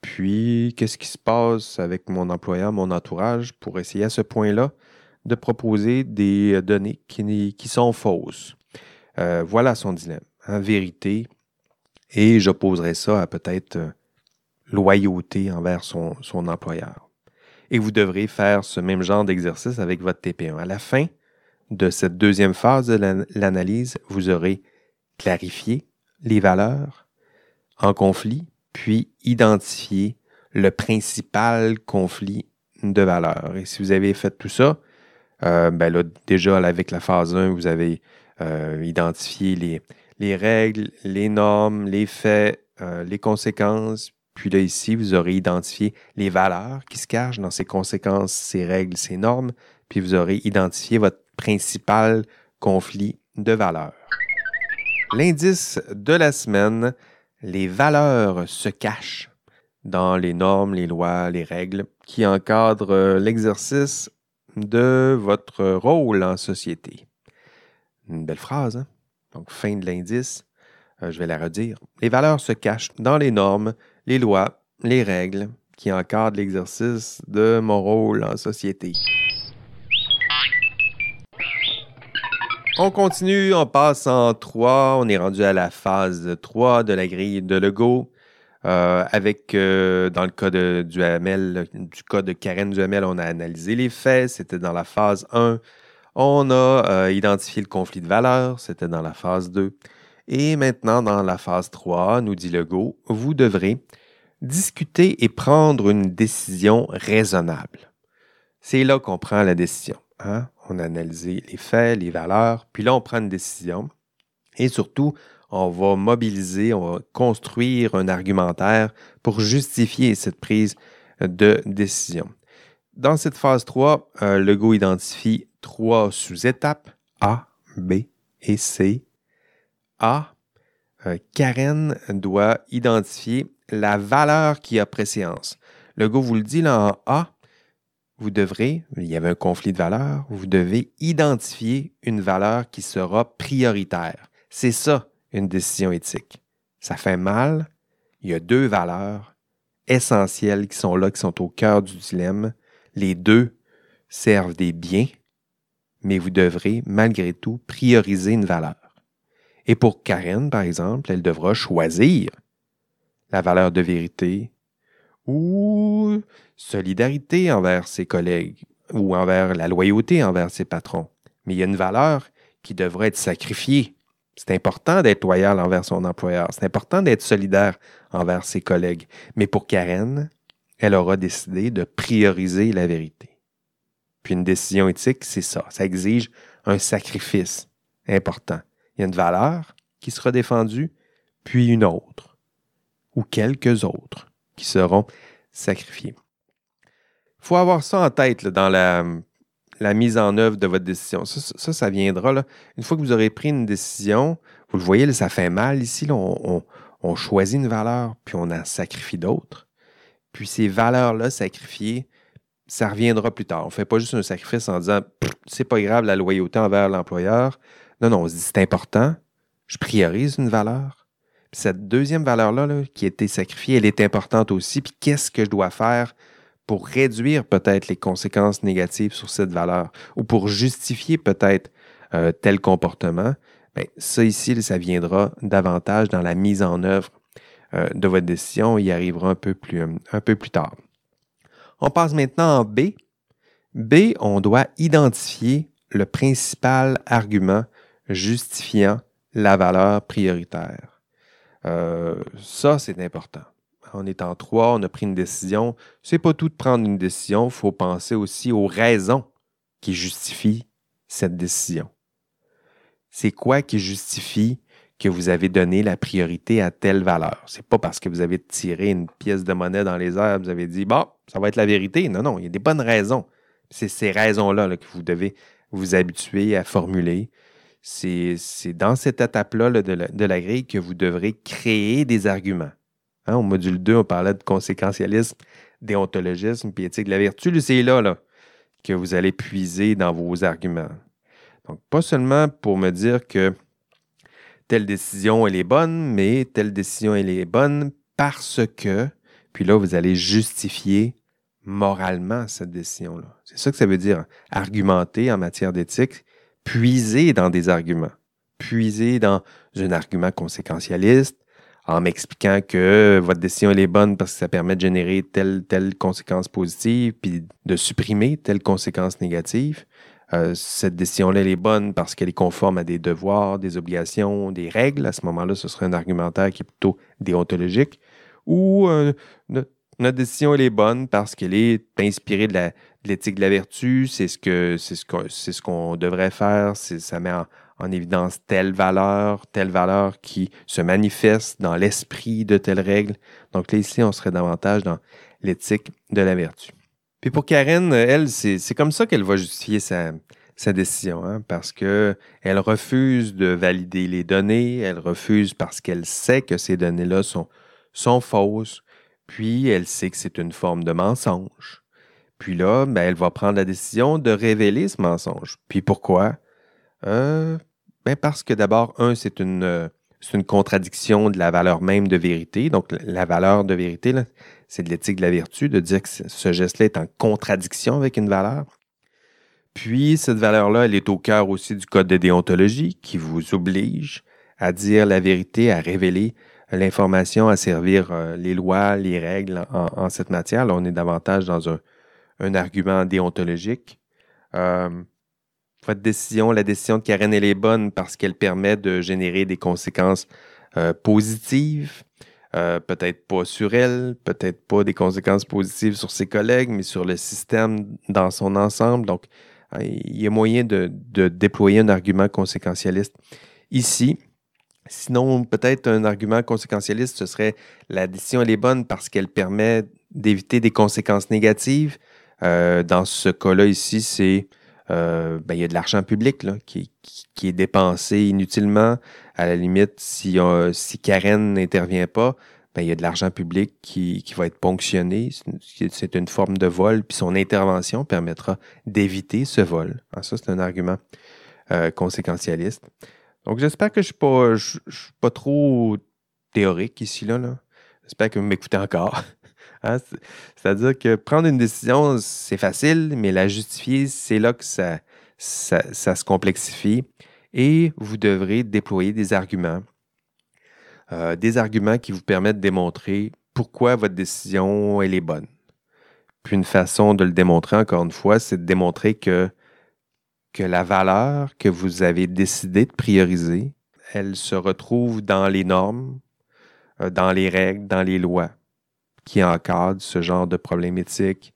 Puis, qu'est-ce qui se passe avec mon employeur, mon entourage, pour essayer à ce point-là de proposer des données qui, sont fausses? Euh, voilà son dilemme. En vérité, et j'opposerai ça à peut-être euh, loyauté envers son, employeur. Et vous devrez faire ce même genre d'exercice avec votre TP1. À la fin de cette deuxième phase de l'analyse, vous aurez clarifié les valeurs en conflit, puis identifier le principal conflit de valeurs. Et si vous avez fait tout ça, euh, ben là, déjà avec la phase 1, vous avez euh, identifié les, les, règles, les normes, les faits, euh, les conséquences. Puis là, ici, vous aurez identifié les valeurs qui se cachent dans ces conséquences, ces règles, ces normes. Puis vous aurez identifié votre principal conflit de valeurs. L'indice de la semaine, les valeurs se cachent dans les normes, les lois, les règles qui encadrent euh, l'exercice de votre rôle en société. Une belle phrase, hein? Donc, fin de l'indice, euh, je vais la redire. Les valeurs se cachent dans les normes, les lois, les règles qui encadrent l'exercice de mon rôle en société. On continue, on passe en 3. On est rendu à la phase 3 de la grille de Lego. Euh, avec, euh, dans le cas de Duhamel, du cas de Karen Duhamel, on a analysé les faits. C'était dans la phase 1. On a euh, identifié le conflit de valeurs. C'était dans la phase 2. Et maintenant, dans la phase 3, nous dit Legault, vous devrez discuter et prendre une décision raisonnable. C'est là qu'on prend la décision. Hein? On a analysé les faits, les valeurs, puis là, on prend une décision. Et surtout, on va mobiliser, on va construire un argumentaire pour justifier cette prise de décision. Dans cette phase 3, euh, Legault identifie trois sous-étapes A, B et C. A, euh, Karen doit identifier la valeur qui a préséance. Legault vous le dit là en A, vous devrez, il y avait un conflit de valeurs, vous devez identifier une valeur qui sera prioritaire. C'est ça, une décision éthique. Ça fait mal. Il y a deux valeurs essentielles qui sont là, qui sont au cœur du dilemme. Les deux servent des biens, mais vous devrez malgré tout prioriser une valeur. Et pour Karen, par exemple, elle devra choisir la valeur de vérité ou solidarité envers ses collègues ou envers la loyauté envers ses patrons. Mais il y a une valeur qui devrait être sacrifiée. C'est important d'être loyal envers son employeur. C'est important d'être solidaire envers ses collègues. Mais pour Karen, elle aura décidé de prioriser la vérité. Puis une décision éthique, c'est ça. Ça exige un sacrifice important. Il y a une valeur qui sera défendue, puis une autre, ou quelques autres qui seront sacrifiés. Il faut avoir ça en tête dans la, mise en œuvre de votre décision. Ça, ça, viendra. Une fois que vous aurez pris une décision, vous le voyez, ça fait mal ici. on, choisit une valeur, puis on en sacrifie d'autres. Puis ces valeurs-là sacrifiées, ça reviendra plus tard. On ne fait pas juste un sacrifice en disant c'est pas grave la loyauté envers l'employeur. Non, non, on se dit c'est important. Je priorise une valeur cette deuxième valeur-là qui a été sacrifiée, elle est importante aussi. Puis qu'est-ce que je dois faire pour réduire peut-être les conséquences négatives sur cette valeur ou pour justifier peut-être euh, tel comportement? Bien, ça ici, ça viendra davantage dans la mise en œuvre de votre décision. Il y arrivera un peu, plus, un peu plus tard. On passe maintenant en B. B, on doit identifier le principal argument justifiant la valeur prioritaire. Euh, ça, c'est important. On est en trois, on a pris une décision. C'est pas tout de prendre une décision, il faut penser aussi aux raisons qui justifient cette décision. C'est quoi qui justifie que vous avez donné la priorité à telle valeur? C'est pas parce que vous avez tiré une pièce de monnaie dans les airs, vous avez dit, bon, ça va être la vérité. Non, non, il y a des bonnes raisons. C'est ces raisons-là que vous devez vous habituer à formuler. C'est dans cette étape-là de, la, grille que vous devrez créer des arguments. Hein, au module 2, on parlait de conséquentialisme, déontologisme, puis éthique de la vertu. C'est là, là que vous allez puiser dans vos arguments. Donc, pas seulement pour me dire que telle décision, elle est bonne, mais telle décision, elle est bonne parce que, puis là, vous allez justifier moralement cette décision-là. C'est ça que ça veut dire, argumenter en matière d'éthique, puiser dans des arguments, puiser dans un argument conséquentialiste, en m'expliquant que votre décision elle est bonne parce que ça permet de générer telle, telle conséquence positive, puis de supprimer telle conséquence négative. Euh, cette décision-là, est bonne parce qu'elle est conforme à des devoirs, des obligations, des règles. À ce moment-là, ce serait un argumentaire qui est plutôt déontologique. Ou euh, notre décision, elle est bonne parce qu'elle est inspirée de l'éthique de, la vertu. C'est ce que c'est ce qu'on devrait faire. Ça met en, évidence telle valeur, telle valeur qui se manifeste dans l'esprit de telle règle. Donc là, ici, on serait davantage dans l'éthique de la vertu. Puis pour Karen, elle, c'est comme ça qu'elle va justifier sa, décision, hein, parce qu'elle refuse de valider les données, elle refuse parce qu'elle sait que ces données-là sont, sont fausses, puis elle sait que c'est une forme de mensonge. Puis là, ben, elle va prendre la décision de révéler ce mensonge. Puis pourquoi? Euh, ben parce que d'abord, un, c'est une, une contradiction de la valeur même de vérité. Donc, la valeur de vérité, c'est de l'éthique de la vertu, de dire que ce geste-là est en contradiction avec une valeur. Puis, cette valeur-là, elle est au cœur aussi du code de déontologie qui vous oblige à dire la vérité, à révéler l'information à servir euh, les lois, les règles en, cette matière. Là, on est davantage dans un, argument déontologique. Euh, votre décision, la décision de Karen, elle est bonne parce qu'elle permet de générer des conséquences euh, positives. Peut-être pas sur elle, peut-être pas des conséquences positives sur ses collègues, mais sur le système dans son ensemble. Donc, il y a moyen de déployer un argument conséquentialiste. Ici, Sinon, peut-être un argument conséquentialiste, ce serait la décision est bonne parce qu'elle permet d'éviter des conséquences négatives. Euh, dans ce cas-là ici, c'est euh, ben, il y a de l'argent public qui, est dépensé inutilement. À la limite, si, si Karen n'intervient pas, ben, il y a de l'argent public qui, va être ponctionné. C'est une forme de vol, puis son intervention permettra d'éviter ce vol. Ah, ça, c'est un argument euh, conséquentialiste. Donc, j'espère que je ne suis, pas trop théorique ici. Là, J'espère que vous m'écoutez encore. Hein, c'est-à-dire que prendre une décision, c'est facile, mais la justifier, c'est là que ça, se complexifie. Et vous devrez déployer des arguments. Euh, des arguments qui vous permettent de démontrer pourquoi votre décision, elle est bonne. Puis une façon de le démontrer, encore une fois, c'est de démontrer que que la valeur que vous avez décidé de prioriser, elle se retrouve dans les normes, euh, dans les règles, dans les lois qui encadrent ce genre de problème éthique.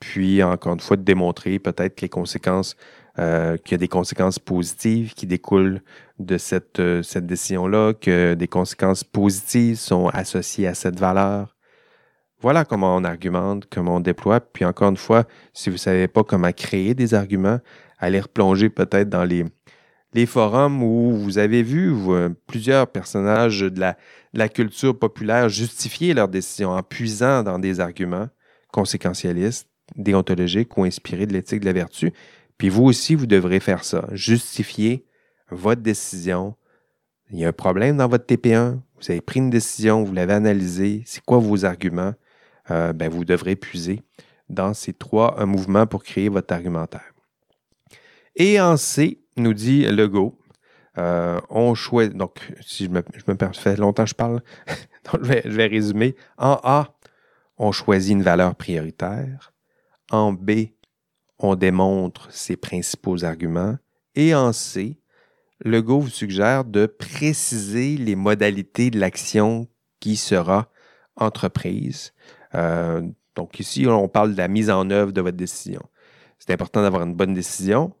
Puis, encore une fois, démontrer peut-être les conséquences, euh, qu'il y a des conséquences positives qui découlent de cette, euh, cette décision-là, que des conséquences positives sont associées à cette valeur. Voilà comment on argumente, comment on déploie. Puis encore une fois, si vous ne savez pas comment créer des arguments, aller replonger peut-être dans les, les forums où vous avez vu plusieurs personnages de la, la, culture populaire justifier leurs décisions en puisant dans des arguments conséquentialistes, déontologiques ou inspirés de l'éthique de la vertu. Puis vous aussi, vous devrez faire ça. Justifier votre décision. Il y a un problème dans votre TP1. Vous avez pris une décision, vous l'avez analysée. C'est quoi vos arguments? Euh, ben, vous devrez puiser dans ces trois mouvements pour créer votre argumentaire. Et en C, nous dit Legault, euh, on choisit. Donc, si je me, je me fait longtemps je parle, (laughs) je, vais, résumer. En A, on choisit une valeur prioritaire. En B, on démontre ses principaux arguments. Et en C, Legault vous suggère de préciser les modalités de l'action qui sera entreprise. Euh, donc ici, on parle de la mise en œuvre de votre décision. C'est important d'avoir une bonne décision,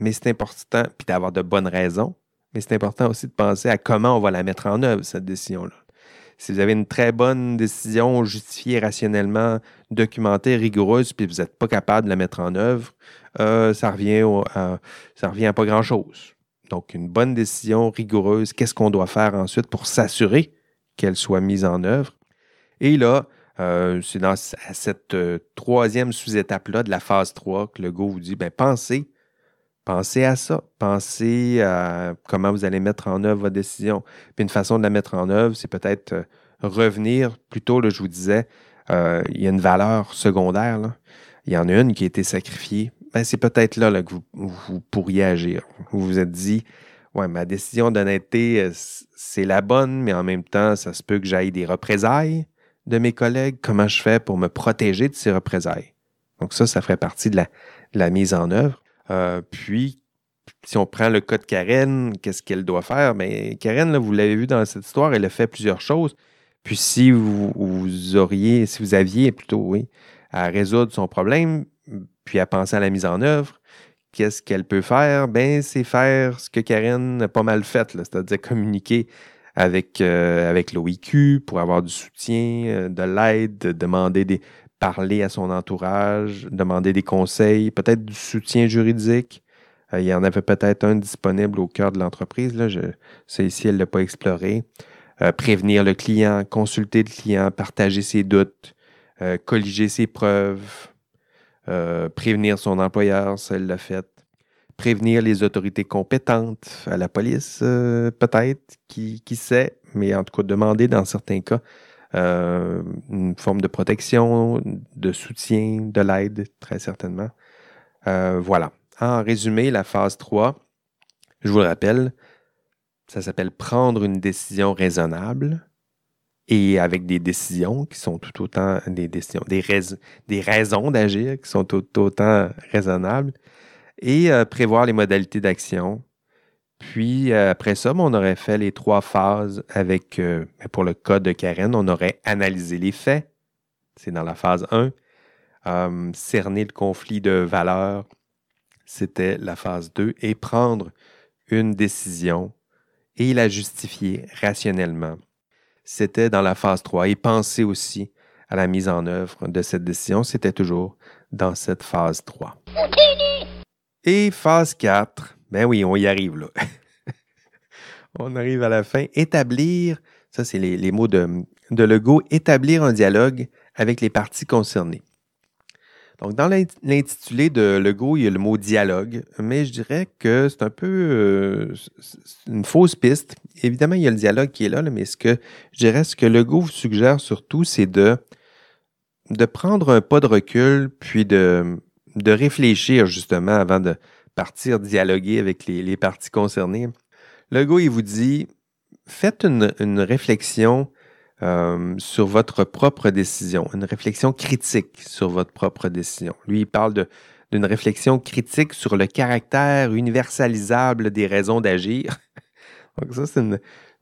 mais c'est important, puis d'avoir de bonnes raisons, mais c'est important aussi de penser à comment on va la mettre en œuvre, cette décision-là. Si vous avez une très bonne décision justifiée rationnellement, documentée, rigoureuse, puis vous n'êtes pas capable de la mettre en œuvre, euh, ça, revient ça revient à pas grand-chose. Donc, une bonne décision rigoureuse, qu'est-ce qu'on doit faire ensuite pour s'assurer qu'elle soit mise en œuvre? Et là, euh, c'est dans cette euh, troisième sous-étape-là de la phase 3 que le go vous dit, ben, pensez, pensez à ça, pensez à comment vous allez mettre en œuvre votre décision. Puis une façon de la mettre en œuvre, c'est peut-être euh, revenir, plutôt, je vous disais, il y a une valeur secondaire, il y en a une qui a été sacrifiée. Ben, c'est peut-être là, que vous, pourriez agir. Vous vous êtes dit, ouais, ma décision d'honnêteté, c'est la bonne, mais en même temps, ça se peut que j'aille des représailles de mes collègues, comment je fais pour me protéger de ces représailles. Donc ça, ça ferait partie de la, mise en œuvre. Euh, puis, si on prend le cas de Karen, qu'est-ce qu'elle doit faire? Mais ben, Karen, vous l'avez vu dans cette histoire, elle a fait plusieurs choses. Puis si vous, auriez, si vous aviez plutôt, oui, à résoudre son problème, puis à penser à la mise en œuvre, qu'est-ce qu'elle peut faire? Ben, c'est faire ce que Karen a pas mal fait, c'est-à-dire communiquer avec, euh, l'OIQ pour avoir du soutien, euh, de l'aide, demander des, parler à son entourage, demander des conseils, peut-être du soutien juridique. Euh, il y en avait peut-être un disponible au cœur de l'entreprise. Là, je, ici, elle ne l'a pas exploré. prévenir le client, consulter le client, partager ses doutes, colliger ses preuves, prévenir son employeur, ça, elle l'a fait prévenir les autorités compétentes, à la police euh, peut-être, qui, sait, mais en tout cas demander dans certains cas euh, une forme de protection, de soutien, de l'aide, très certainement. Euh, voilà. En résumé, la phase 3, je vous le rappelle, ça s'appelle prendre une décision raisonnable et avec des décisions qui sont tout autant des décisions, des, raisons d'agir qui sont tout autant raisonnables et euh, prévoir les modalités d'action. Puis euh, après ça, ben, on aurait fait les trois phases avec, euh, ben, pour le code de Karen, on aurait analysé les faits, c'est dans la phase 1. cerner le conflit de valeurs, c'était la phase 2. Et prendre une décision et la justifier rationnellement, c'était dans la phase 3. Et penser aussi à la mise en œuvre de cette décision, c'était toujours dans cette phase 3. Et phase 4, ben oui, on y arrive là. (laughs) on arrive à la fin. Établir, ça c'est les, mots de, de Legault, établir un dialogue avec les parties concernées. Donc, dans l'intitulé de Legault, il y a le mot dialogue, mais je dirais que c'est un peu euh, une fausse piste. Évidemment, il y a le dialogue qui est là, mais ce que je dirais, ce que Legault vous suggère surtout, c'est de, de prendre un pas de recul, puis de, de réfléchir justement avant de partir dialoguer avec les, parties concernées. Le gars, il vous dit, faites une, réflexion euh, sur votre propre décision, une réflexion critique sur votre propre décision. Lui, il parle d'une réflexion critique sur le caractère universalisable des raisons d'agir. (laughs) Donc ça, c'est une,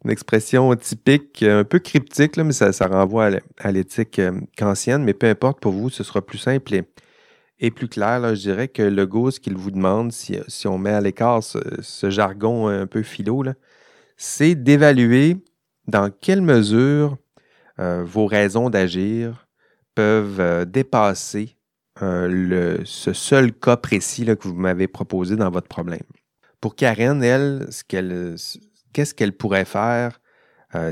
expression typique, un peu cryptique, mais ça, renvoie à l'éthique euh, kantienne, mais peu importe pour vous, ce sera plus simple et plus clair, je dirais que le go, ce qu'il vous demande, si, on met à l'écart ce, jargon un peu philo, c'est d'évaluer dans quelle mesure euh, vos raisons d'agir peuvent euh, dépasser euh, ce seul cas précis que vous m'avez proposé dans votre problème. Pour Karen, elle, qu'est-ce qu'elle pourrait faire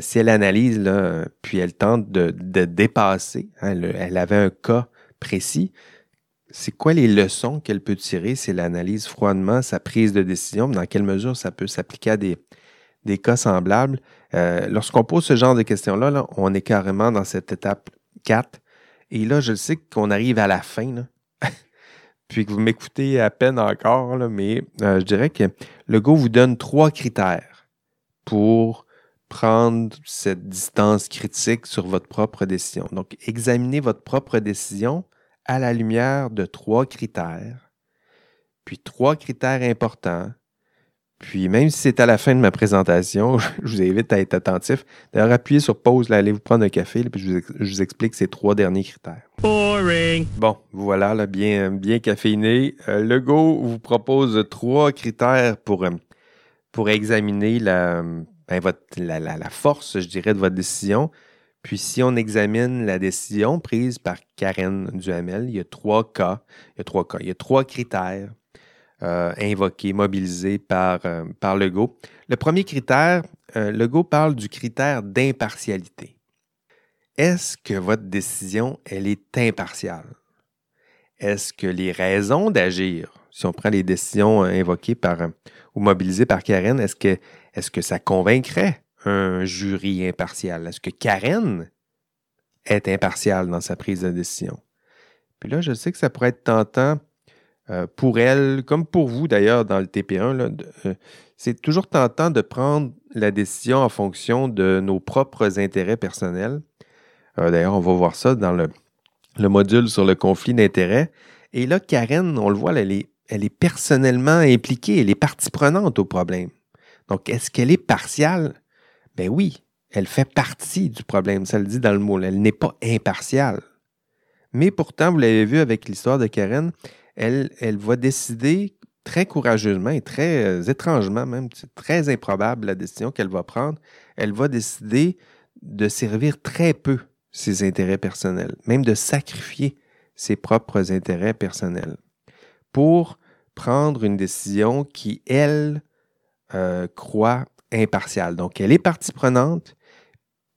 si elle analyse, là, puis elle tente de, dépasser, hein, elle avait un cas précis, c'est quoi les leçons qu'elle peut tirer? C'est l'analyse froidement, sa prise de décision, dans quelle mesure ça peut s'appliquer à des, des cas semblables? Euh, lorsqu'on pose ce genre de questions-là, on est carrément dans cette étape 4. Et là, je sais qu'on arrive à la fin, (laughs) puis que vous m'écoutez à peine encore, mais euh, je dirais que le go vous donne trois critères pour prendre cette distance critique sur votre propre décision. Donc, examinez votre propre décision à la lumière de trois critères puis trois critères importants. Puis même si c'est à la fin de ma présentation, (laughs) je vous invite à être attentif. D'ailleurs, appuyez sur pause, allez vous prendre un café, puis je vous, explique ces trois derniers critères. Boring. Bon, voilà, là, bien, bien caféiné. Euh, le Go vous propose trois critères pour, euh, pour examiner la, ben, votre, la, la, force, je dirais, de votre décision. Puis si on examine la décision prise par Karen Duhamel, il y a trois cas, il y a trois critères euh, invoqués, mobilisés par, euh, par Legault. Le premier critère, euh, Legault parle du critère d'impartialité. Est-ce que votre décision, elle est impartiale? Est-ce que les raisons d'agir, si on prend les décisions invoquées par ou mobilisées par Karen, est-ce que, est-ce que ça convaincrait un jury impartial? Est-ce que Karen est impartiale dans sa prise de décision? Puis là, je sais que ça pourrait être tentant euh, pour elle, comme pour vous d'ailleurs dans le TP1. Euh, c'est toujours tentant de prendre la décision en fonction de nos propres intérêts personnels. Euh, d'ailleurs, on va voir ça dans le, module sur le conflit d'intérêts. Et là, Karen, on le voit, elle est, elle est personnellement impliquée, elle est partie prenante au problème. Donc, est-ce qu'elle est partiale? Ben oui, elle fait partie du problème, ça le dit dans le mot. Elle n'est pas impartiale. Mais pourtant, vous l'avez vu avec l'histoire de Karen, elle, elle va décider très courageusement et très euh, étrangement même, très improbable la décision qu'elle va prendre, elle va décider de servir très peu ses intérêts personnels, même de sacrifier ses propres intérêts personnels pour prendre une décision qui, elle, euh, croit impartiale. Donc, elle est partie prenante,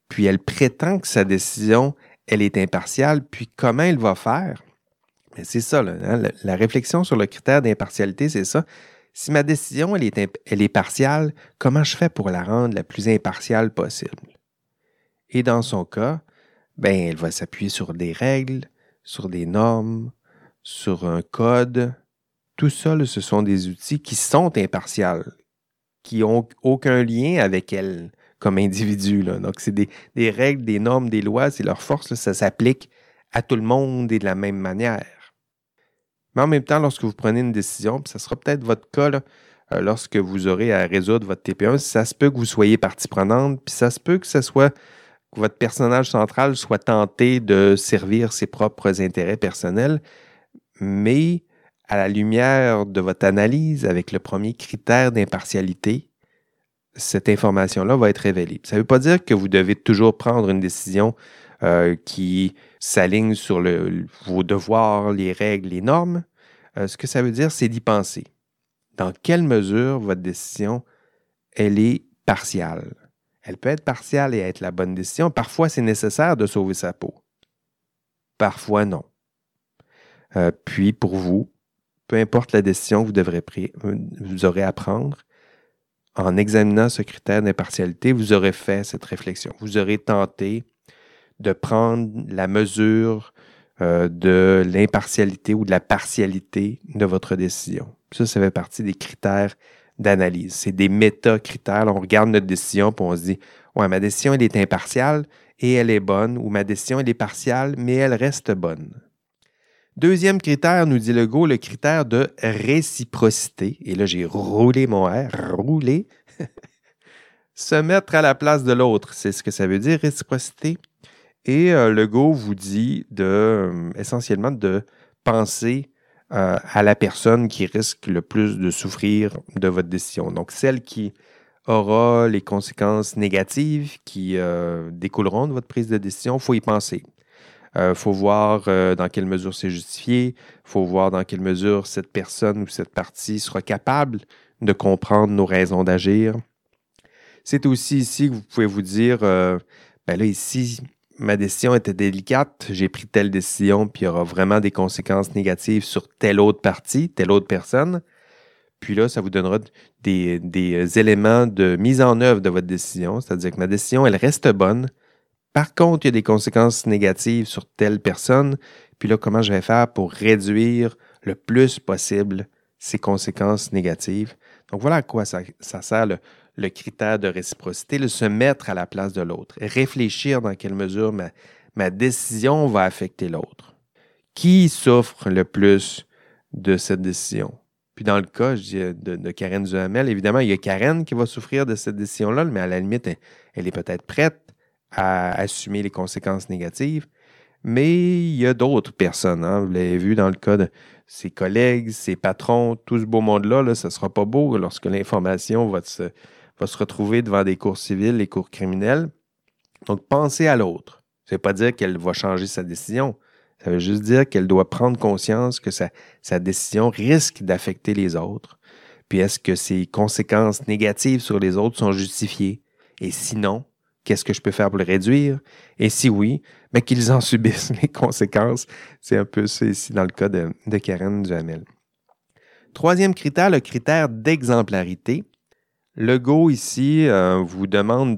puis elle prétend que sa décision, elle est impartiale, puis comment elle va faire? C'est ça, hein, la, réflexion sur le critère d'impartialité, c'est ça. Si ma décision, elle est, elle partiale, comment je fais pour la rendre la plus impartiale possible? Et dans son cas, ben, elle va s'appuyer sur des règles, sur des normes, sur un code. Tout ça, ce sont des outils qui sont impartials, qui n'ont aucun lien avec elle comme individu. Donc, c'est des, règles, des normes, des lois, c'est leur force, ça s'applique à tout le monde et de la même manière. Mais en même temps, lorsque vous prenez une décision, puis ça sera peut-être votre cas, euh, lorsque vous aurez à résoudre votre TP1, ça se peut que vous soyez partie prenante, puis ça se peut que ce soit que votre personnage central soit tenté de servir ses propres intérêts personnels, mais à la lumière de votre analyse avec le premier critère d'impartialité, cette information-là va être révélée. Ça ne veut pas dire que vous devez toujours prendre une décision euh, qui s'aligne sur vos devoirs, les règles, les normes. Euh, ce que ça veut dire, c'est d'y penser. Dans quelle mesure votre décision, elle est partiale? Elle peut être partiale et être la bonne décision. Parfois, c'est nécessaire de sauver sa peau. Parfois, non. Euh, puis, pour vous, peu importe la décision que vous, devrez aurez à prendre, en examinant ce critère d'impartialité, vous aurez fait cette réflexion. Vous aurez tenté de prendre la mesure euh, de l'impartialité ou de la partialité de votre décision. Ça, ça fait partie des critères d'analyse. C'est des méta-critères. On regarde notre décision et on se dit Ouais, ma décision, elle est impartiale et elle est bonne, ou ma décision, elle est partiale, mais elle reste bonne. Deuxième critère, nous dit Legault, le critère de réciprocité. Et là, j'ai roulé mon R, roulé. (laughs) Se mettre à la place de l'autre, c'est ce que ça veut dire, réciprocité. Et euh, Legault vous dit de, euh, essentiellement de penser euh, à la personne qui risque le plus de souffrir de votre décision. Donc, celle qui aura les conséquences négatives qui découleront de votre prise de décision, il faut y penser. Il euh, faut voir euh, dans quelle mesure c'est justifié. Il faut voir dans quelle mesure cette personne ou cette partie sera capable de comprendre nos raisons d'agir. C'est aussi ici que vous pouvez vous dire, euh, ben là, ici, ma décision était délicate, j'ai pris telle décision, puis il y aura vraiment des conséquences négatives sur telle autre partie, telle autre personne. Puis là, ça vous donnera des, des éléments de mise en œuvre de votre décision, c'est-à-dire que ma décision, elle reste bonne, par contre, il y a des conséquences négatives sur telle personne. Puis là, comment je vais faire pour réduire le plus possible ces conséquences négatives? Donc voilà à quoi ça, sert le, critère de réciprocité, le se mettre à la place de l'autre, réfléchir dans quelle mesure ma, décision va affecter l'autre. Qui souffre le plus de cette décision? Puis dans le cas de, de, Karen Duhamel, évidemment, il y a Karen qui va souffrir de cette décision-là, mais à la limite, elle, est peut-être prête à assumer les conséquences négatives. Mais il y a d'autres personnes. Hein. Vous l'avez vu dans le cas de ses collègues, ses patrons, tout ce beau monde-là, là, ça ne sera pas beau lorsque l'information va se, va se retrouver devant des cours civils, les cours criminels. Donc, pensez à l'autre. Ça ne veut pas dire qu'elle va changer sa décision. Ça veut juste dire qu'elle doit prendre conscience que sa, sa décision risque d'affecter les autres. Puis est-ce que ses conséquences négatives sur les autres sont justifiées? Et sinon, qu'est-ce que je peux faire pour le réduire? Et si oui, mais qu'ils en (laughs) subissent les conséquences. C'est un peu ça ici dans le cas de, de Karen Duhamel. Troisième critère, le critère d'exemplarité. Le Go ici euh, vous demande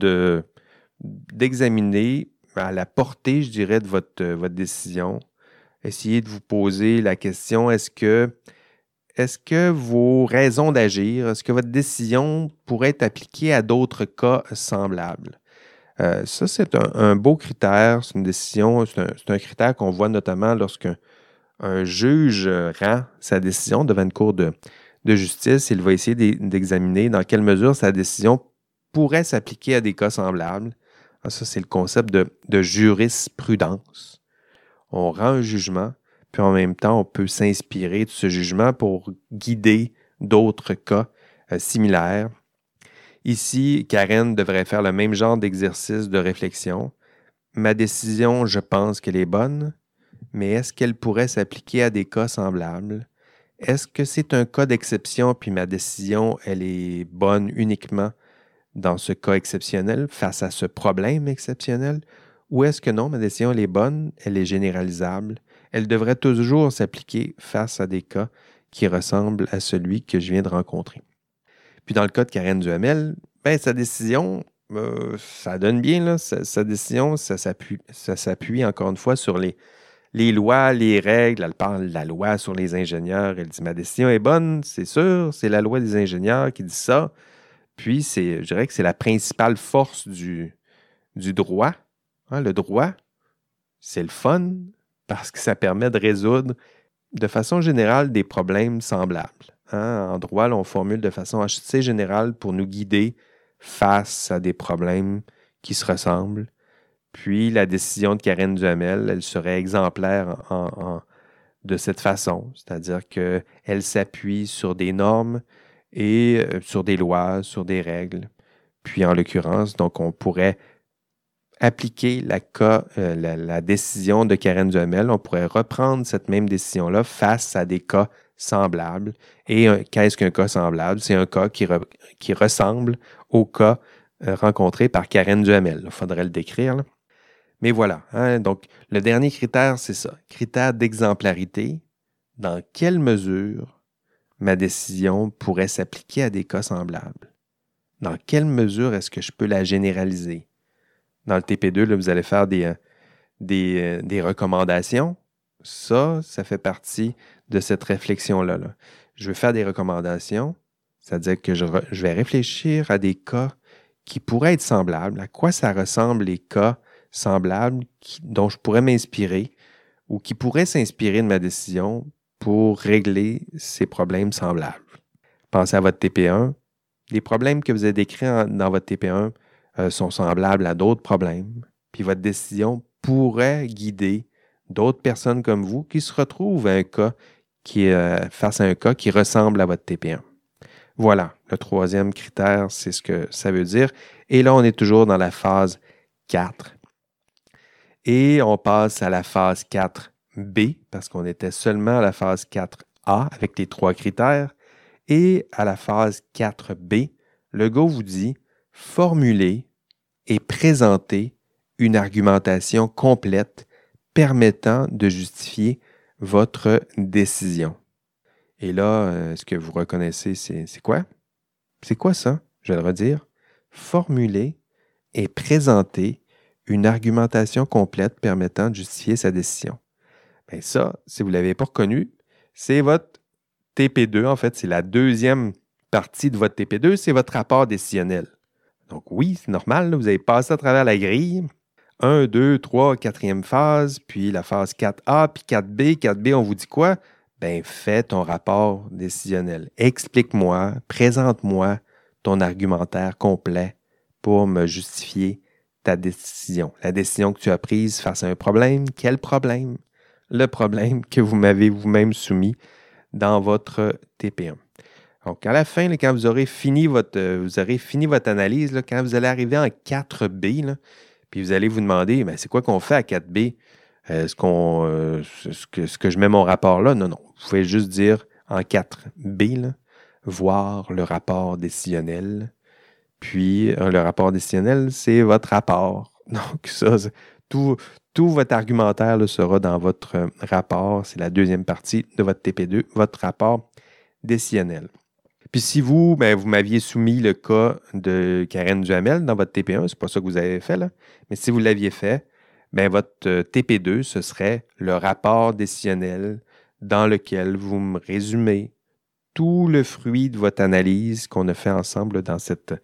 d'examiner à la portée, je dirais, de votre, euh, votre décision. Essayez de vous poser la question, est-ce que, est que vos raisons d'agir, est-ce que votre décision pourrait être appliquée à d'autres cas semblables? Euh, ça, c'est un, beau critère, c'est une décision, c'est un, critère qu'on voit notamment lorsqu'un un juge rend sa décision devant une cour de, de justice, il va essayer d'examiner dans quelle mesure sa décision pourrait s'appliquer à des cas semblables. Ah, ça, c'est le concept de, jurisprudence. On rend un jugement, puis en même temps, on peut s'inspirer de ce jugement pour guider d'autres cas euh, similaires. Ici, Karen devrait faire le même genre d'exercice de réflexion. Ma décision, je pense qu'elle est bonne, mais est-ce qu'elle pourrait s'appliquer à des cas semblables? Est-ce que c'est un cas d'exception, puis ma décision, elle est bonne uniquement dans ce cas exceptionnel, face à ce problème exceptionnel, ou est-ce que non, ma décision, elle est bonne, elle est généralisable, elle devrait toujours s'appliquer face à des cas qui ressemblent à celui que je viens de rencontrer. Puis dans le cas de Karen Duhamel, ben, sa décision, euh, ça donne bien, là, sa, décision, ça s'appuie encore une fois sur les, lois, les règles, elle parle de la loi sur les ingénieurs. Elle dit Ma décision est bonne, c'est sûr, c'est la loi des ingénieurs qui dit ça. Puis, je dirais que c'est la principale force du, du droit. Hein, le droit, c'est le fun parce que ça permet de résoudre de façon générale des problèmes semblables. Hein. En droit, on formule de façon assez générale pour nous guider face à des problèmes qui se ressemblent puis la décision de Karen Duhamel, elle serait exemplaire de cette façon, c'est-à-dire qu'elle s'appuie sur des normes et euh, sur des lois, sur des règles. Puis en l'occurrence, donc on pourrait appliquer la, euh, décision de Karen Duhamel, on pourrait reprendre cette même décision-là face à des cas semblables. Et qu'est-ce qu'un cas semblable? C'est un cas qui, qui, ressemble au cas euh, rencontré par Karen Duhamel. Il faudrait le décrire. Mais voilà, hein, donc le dernier critère, c'est ça, critère d'exemplarité. Dans quelle mesure ma décision pourrait s'appliquer à des cas semblables? Dans quelle mesure est-ce que je peux la généraliser? Dans le TP2, là, vous allez faire des, euh, euh, des, recommandations. Ça, ça fait partie de cette réflexion-là. Je vais faire des recommandations, c'est-à-dire que je, vais réfléchir à des cas qui pourraient être semblables, à quoi ça ressemble les cas semblables dont je pourrais m'inspirer ou qui pourraient s'inspirer de ma décision pour régler ces problèmes semblables. Pensez à votre TP1. Les problèmes que vous avez décrits dans votre TP1 euh, sont semblables à d'autres problèmes, puis votre décision pourrait guider d'autres personnes comme vous qui se retrouvent à un cas qui, euh, face à un cas qui ressemble à votre TP1. Voilà, le troisième critère, c'est ce que ça veut dire. Et là, on est toujours dans la phase 4. Et on passe à la phase 4B, parce qu'on était seulement à la phase 4A avec les trois critères. Et à la phase 4B, le Go vous dit formuler et présenter une argumentation complète permettant de justifier votre décision. Et là, euh, ce que vous reconnaissez, c'est quoi? C'est quoi ça? Je vais le redire. Formuler et présenter une argumentation complète permettant de justifier sa décision. Bien ça, si vous ne l'avez pas reconnu, c'est votre TP2. En fait, c'est la deuxième partie de votre TP2, c'est votre rapport décisionnel. Donc oui, c'est normal, vous avez passé à travers la grille. 1, 2, 3, quatrième phase, puis la phase 4A, puis 4B. 4B, on vous dit quoi? ben fais ton rapport décisionnel. Explique-moi, présente-moi ton argumentaire complet pour me justifier ta décision. La décision que tu as prise face à un problème, quel problème? Le problème que vous m'avez vous-même soumis dans votre TP1. Donc, à la fin, quand vous aurez fini votre, euh, vous aurez fini votre analyse, quand vous allez arriver en 4B, puis vous allez vous demander, ben, c'est quoi qu'on fait à 4B? Est-ce, qu'on, euh, que, que je mets mon rapport là? Non, non. Vous pouvez juste dire en 4B, voir le rapport décisionnel. Puis, euh, le rapport décisionnel, c'est votre rapport. (laughs) Donc, ça, tout, tout votre argumentaire sera dans votre rapport. C'est la deuxième partie de votre TP2, votre rapport décisionnel. Puis si vous, ben, vous m'aviez soumis le cas de Karen Duhamel dans votre TP1, c'est pas ça que vous avez fait, là, mais si vous l'aviez fait, ben, votre euh, TP2, ce serait le rapport décisionnel dans lequel vous me résumez tout le fruit de votre analyse qu'on a fait ensemble dans cette,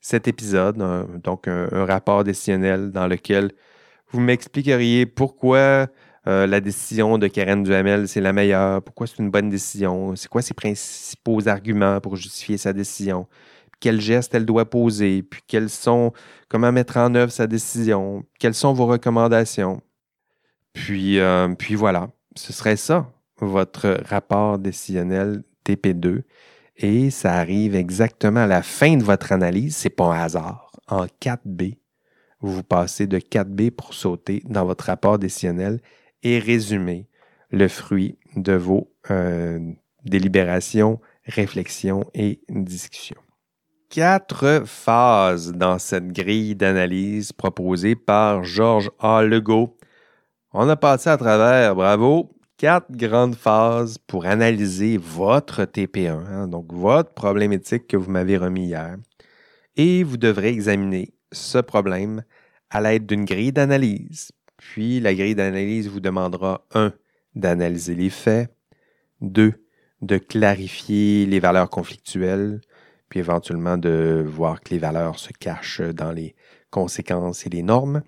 cet épisode. donc, un, un, rapport décisionnel dans lequel vous m'expliqueriez pourquoi euh, la décision de Karen Duhamel, c'est la meilleure. Pourquoi c'est une bonne décision? C'est quoi ses principaux arguments pour justifier sa décision? Quels gestes elle doit poser? Puis quels sont, comment mettre en œuvre sa décision? Quelles sont vos recommandations? Puis, euh, puis voilà, ce serait ça, votre rapport décisionnel TP2. Et ça arrive exactement à la fin de votre analyse. C'est pas un hasard. En 4B, vous passez de 4B pour sauter dans votre rapport décisionnel et résumer le fruit de vos euh, délibérations, réflexions et discussions. Quatre phases dans cette grille d'analyse proposée par Georges A. Legault. On a passé à travers, bravo, quatre grandes phases pour analyser votre TP1, hein, donc votre problème éthique que vous m'avez remis hier. Et vous devrez examiner ce problème à l'aide d'une grille d'analyse puis la grille d'analyse vous demandera 1. d'analyser les faits, 2. de clarifier les valeurs conflictuelles, puis éventuellement de voir que les valeurs se cachent dans les conséquences et les normes.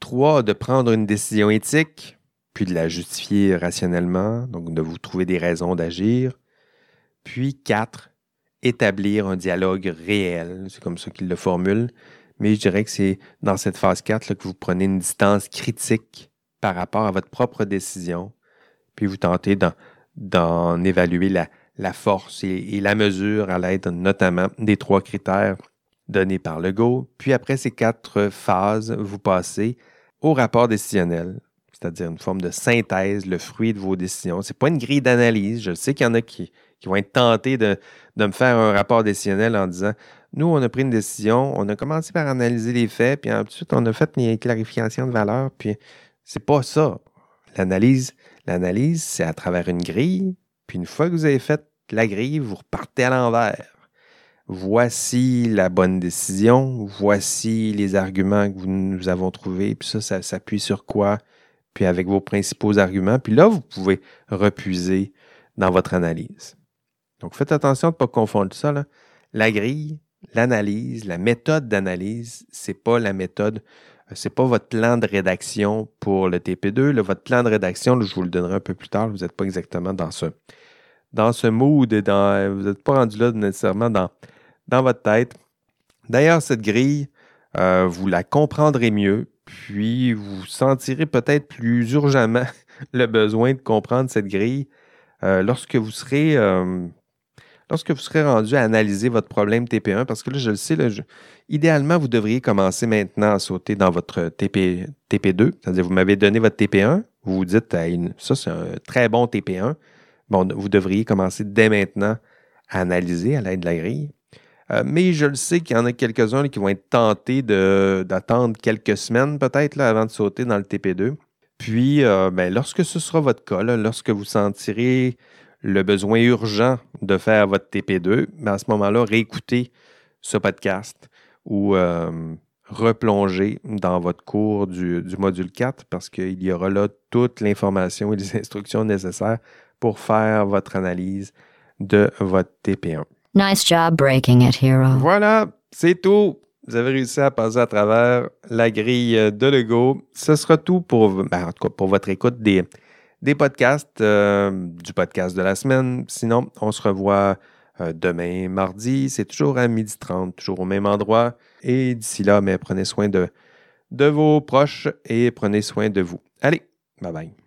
3. de prendre une décision éthique, puis de la justifier rationnellement, donc de vous trouver des raisons d'agir. Puis 4. établir un dialogue réel, c'est comme ça qu'il le formule, mais je dirais que c'est dans cette phase 4 que vous prenez une distance critique par rapport à votre propre décision, puis vous tentez d'en évaluer la, force et, la mesure à l'aide notamment des trois critères donnés par le. Puis après ces quatre phases, vous passez au rapport décisionnel, c'est-à-dire une forme de synthèse, le fruit de vos décisions. Ce n'est pas une grille d'analyse. Je sais qu'il y en a qui, vont être tentés de, me faire un rapport décisionnel en disant nous, on a pris une décision, on a commencé par analyser les faits, puis ensuite, on a fait une clarification de valeur, puis c'est pas ça. L'analyse, l'analyse, c'est à travers une grille, puis une fois que vous avez fait la grille, vous repartez à l'envers. Voici la bonne décision, voici les arguments que nous avons trouvés, puis ça, ça s'appuie sur quoi, puis avec vos principaux arguments, puis là, vous pouvez repuiser dans votre analyse. Donc, faites attention de ne pas confondre ça. La grille, l'analyse, la méthode d'analyse, c'est pas la méthode, euh, c'est pas votre plan de rédaction pour le TP2. votre plan de rédaction, je vous le donnerai un peu plus tard. Vous n'êtes pas exactement dans ce, dans ce mood vous n'êtes pas rendu là nécessairement dans, dans votre tête. D'ailleurs, cette grille, euh, vous la comprendrez mieux, puis vous sentirez peut-être plus urgemment (laughs) le besoin de comprendre cette grille euh, lorsque vous serez lorsque vous serez rendu à analyser votre problème TP1, parce que là, je le sais, idéalement, vous devriez commencer maintenant à sauter dans votre TP, TP2, c'est-à-dire vous m'avez donné votre TP1, vous vous dites, ça c'est un très bon TP1, bon, vous devriez commencer dès maintenant à analyser à l'aide de la grille. Euh, mais je le sais qu'il y en a quelques-uns qui vont être tentés d'attendre quelques semaines peut-être avant de sauter dans le TP2. Puis, euh, ben, lorsque ce sera votre cas, lorsque vous sentirez le besoin urgent de faire votre TP2, mais à ce moment-là, réécoutez ce podcast ou euh, replonger dans votre cours du, module 4 parce qu'il y aura là toute l'information et les (laughs) instructions nécessaires pour faire votre analyse de votre TP1. Nice job breaking it, Hero. Voilà, c'est tout. Vous avez réussi à passer à travers la grille de Lego. Ce sera tout pour, ben, pour votre écoute des, des podcasts, euh, du podcast de la semaine. Sinon, on se revoit euh, demain, mardi. C'est toujours à 12h30, toujours au même endroit. Et d'ici là, mais prenez soin de, de vos proches et prenez soin de vous. Allez, bye bye.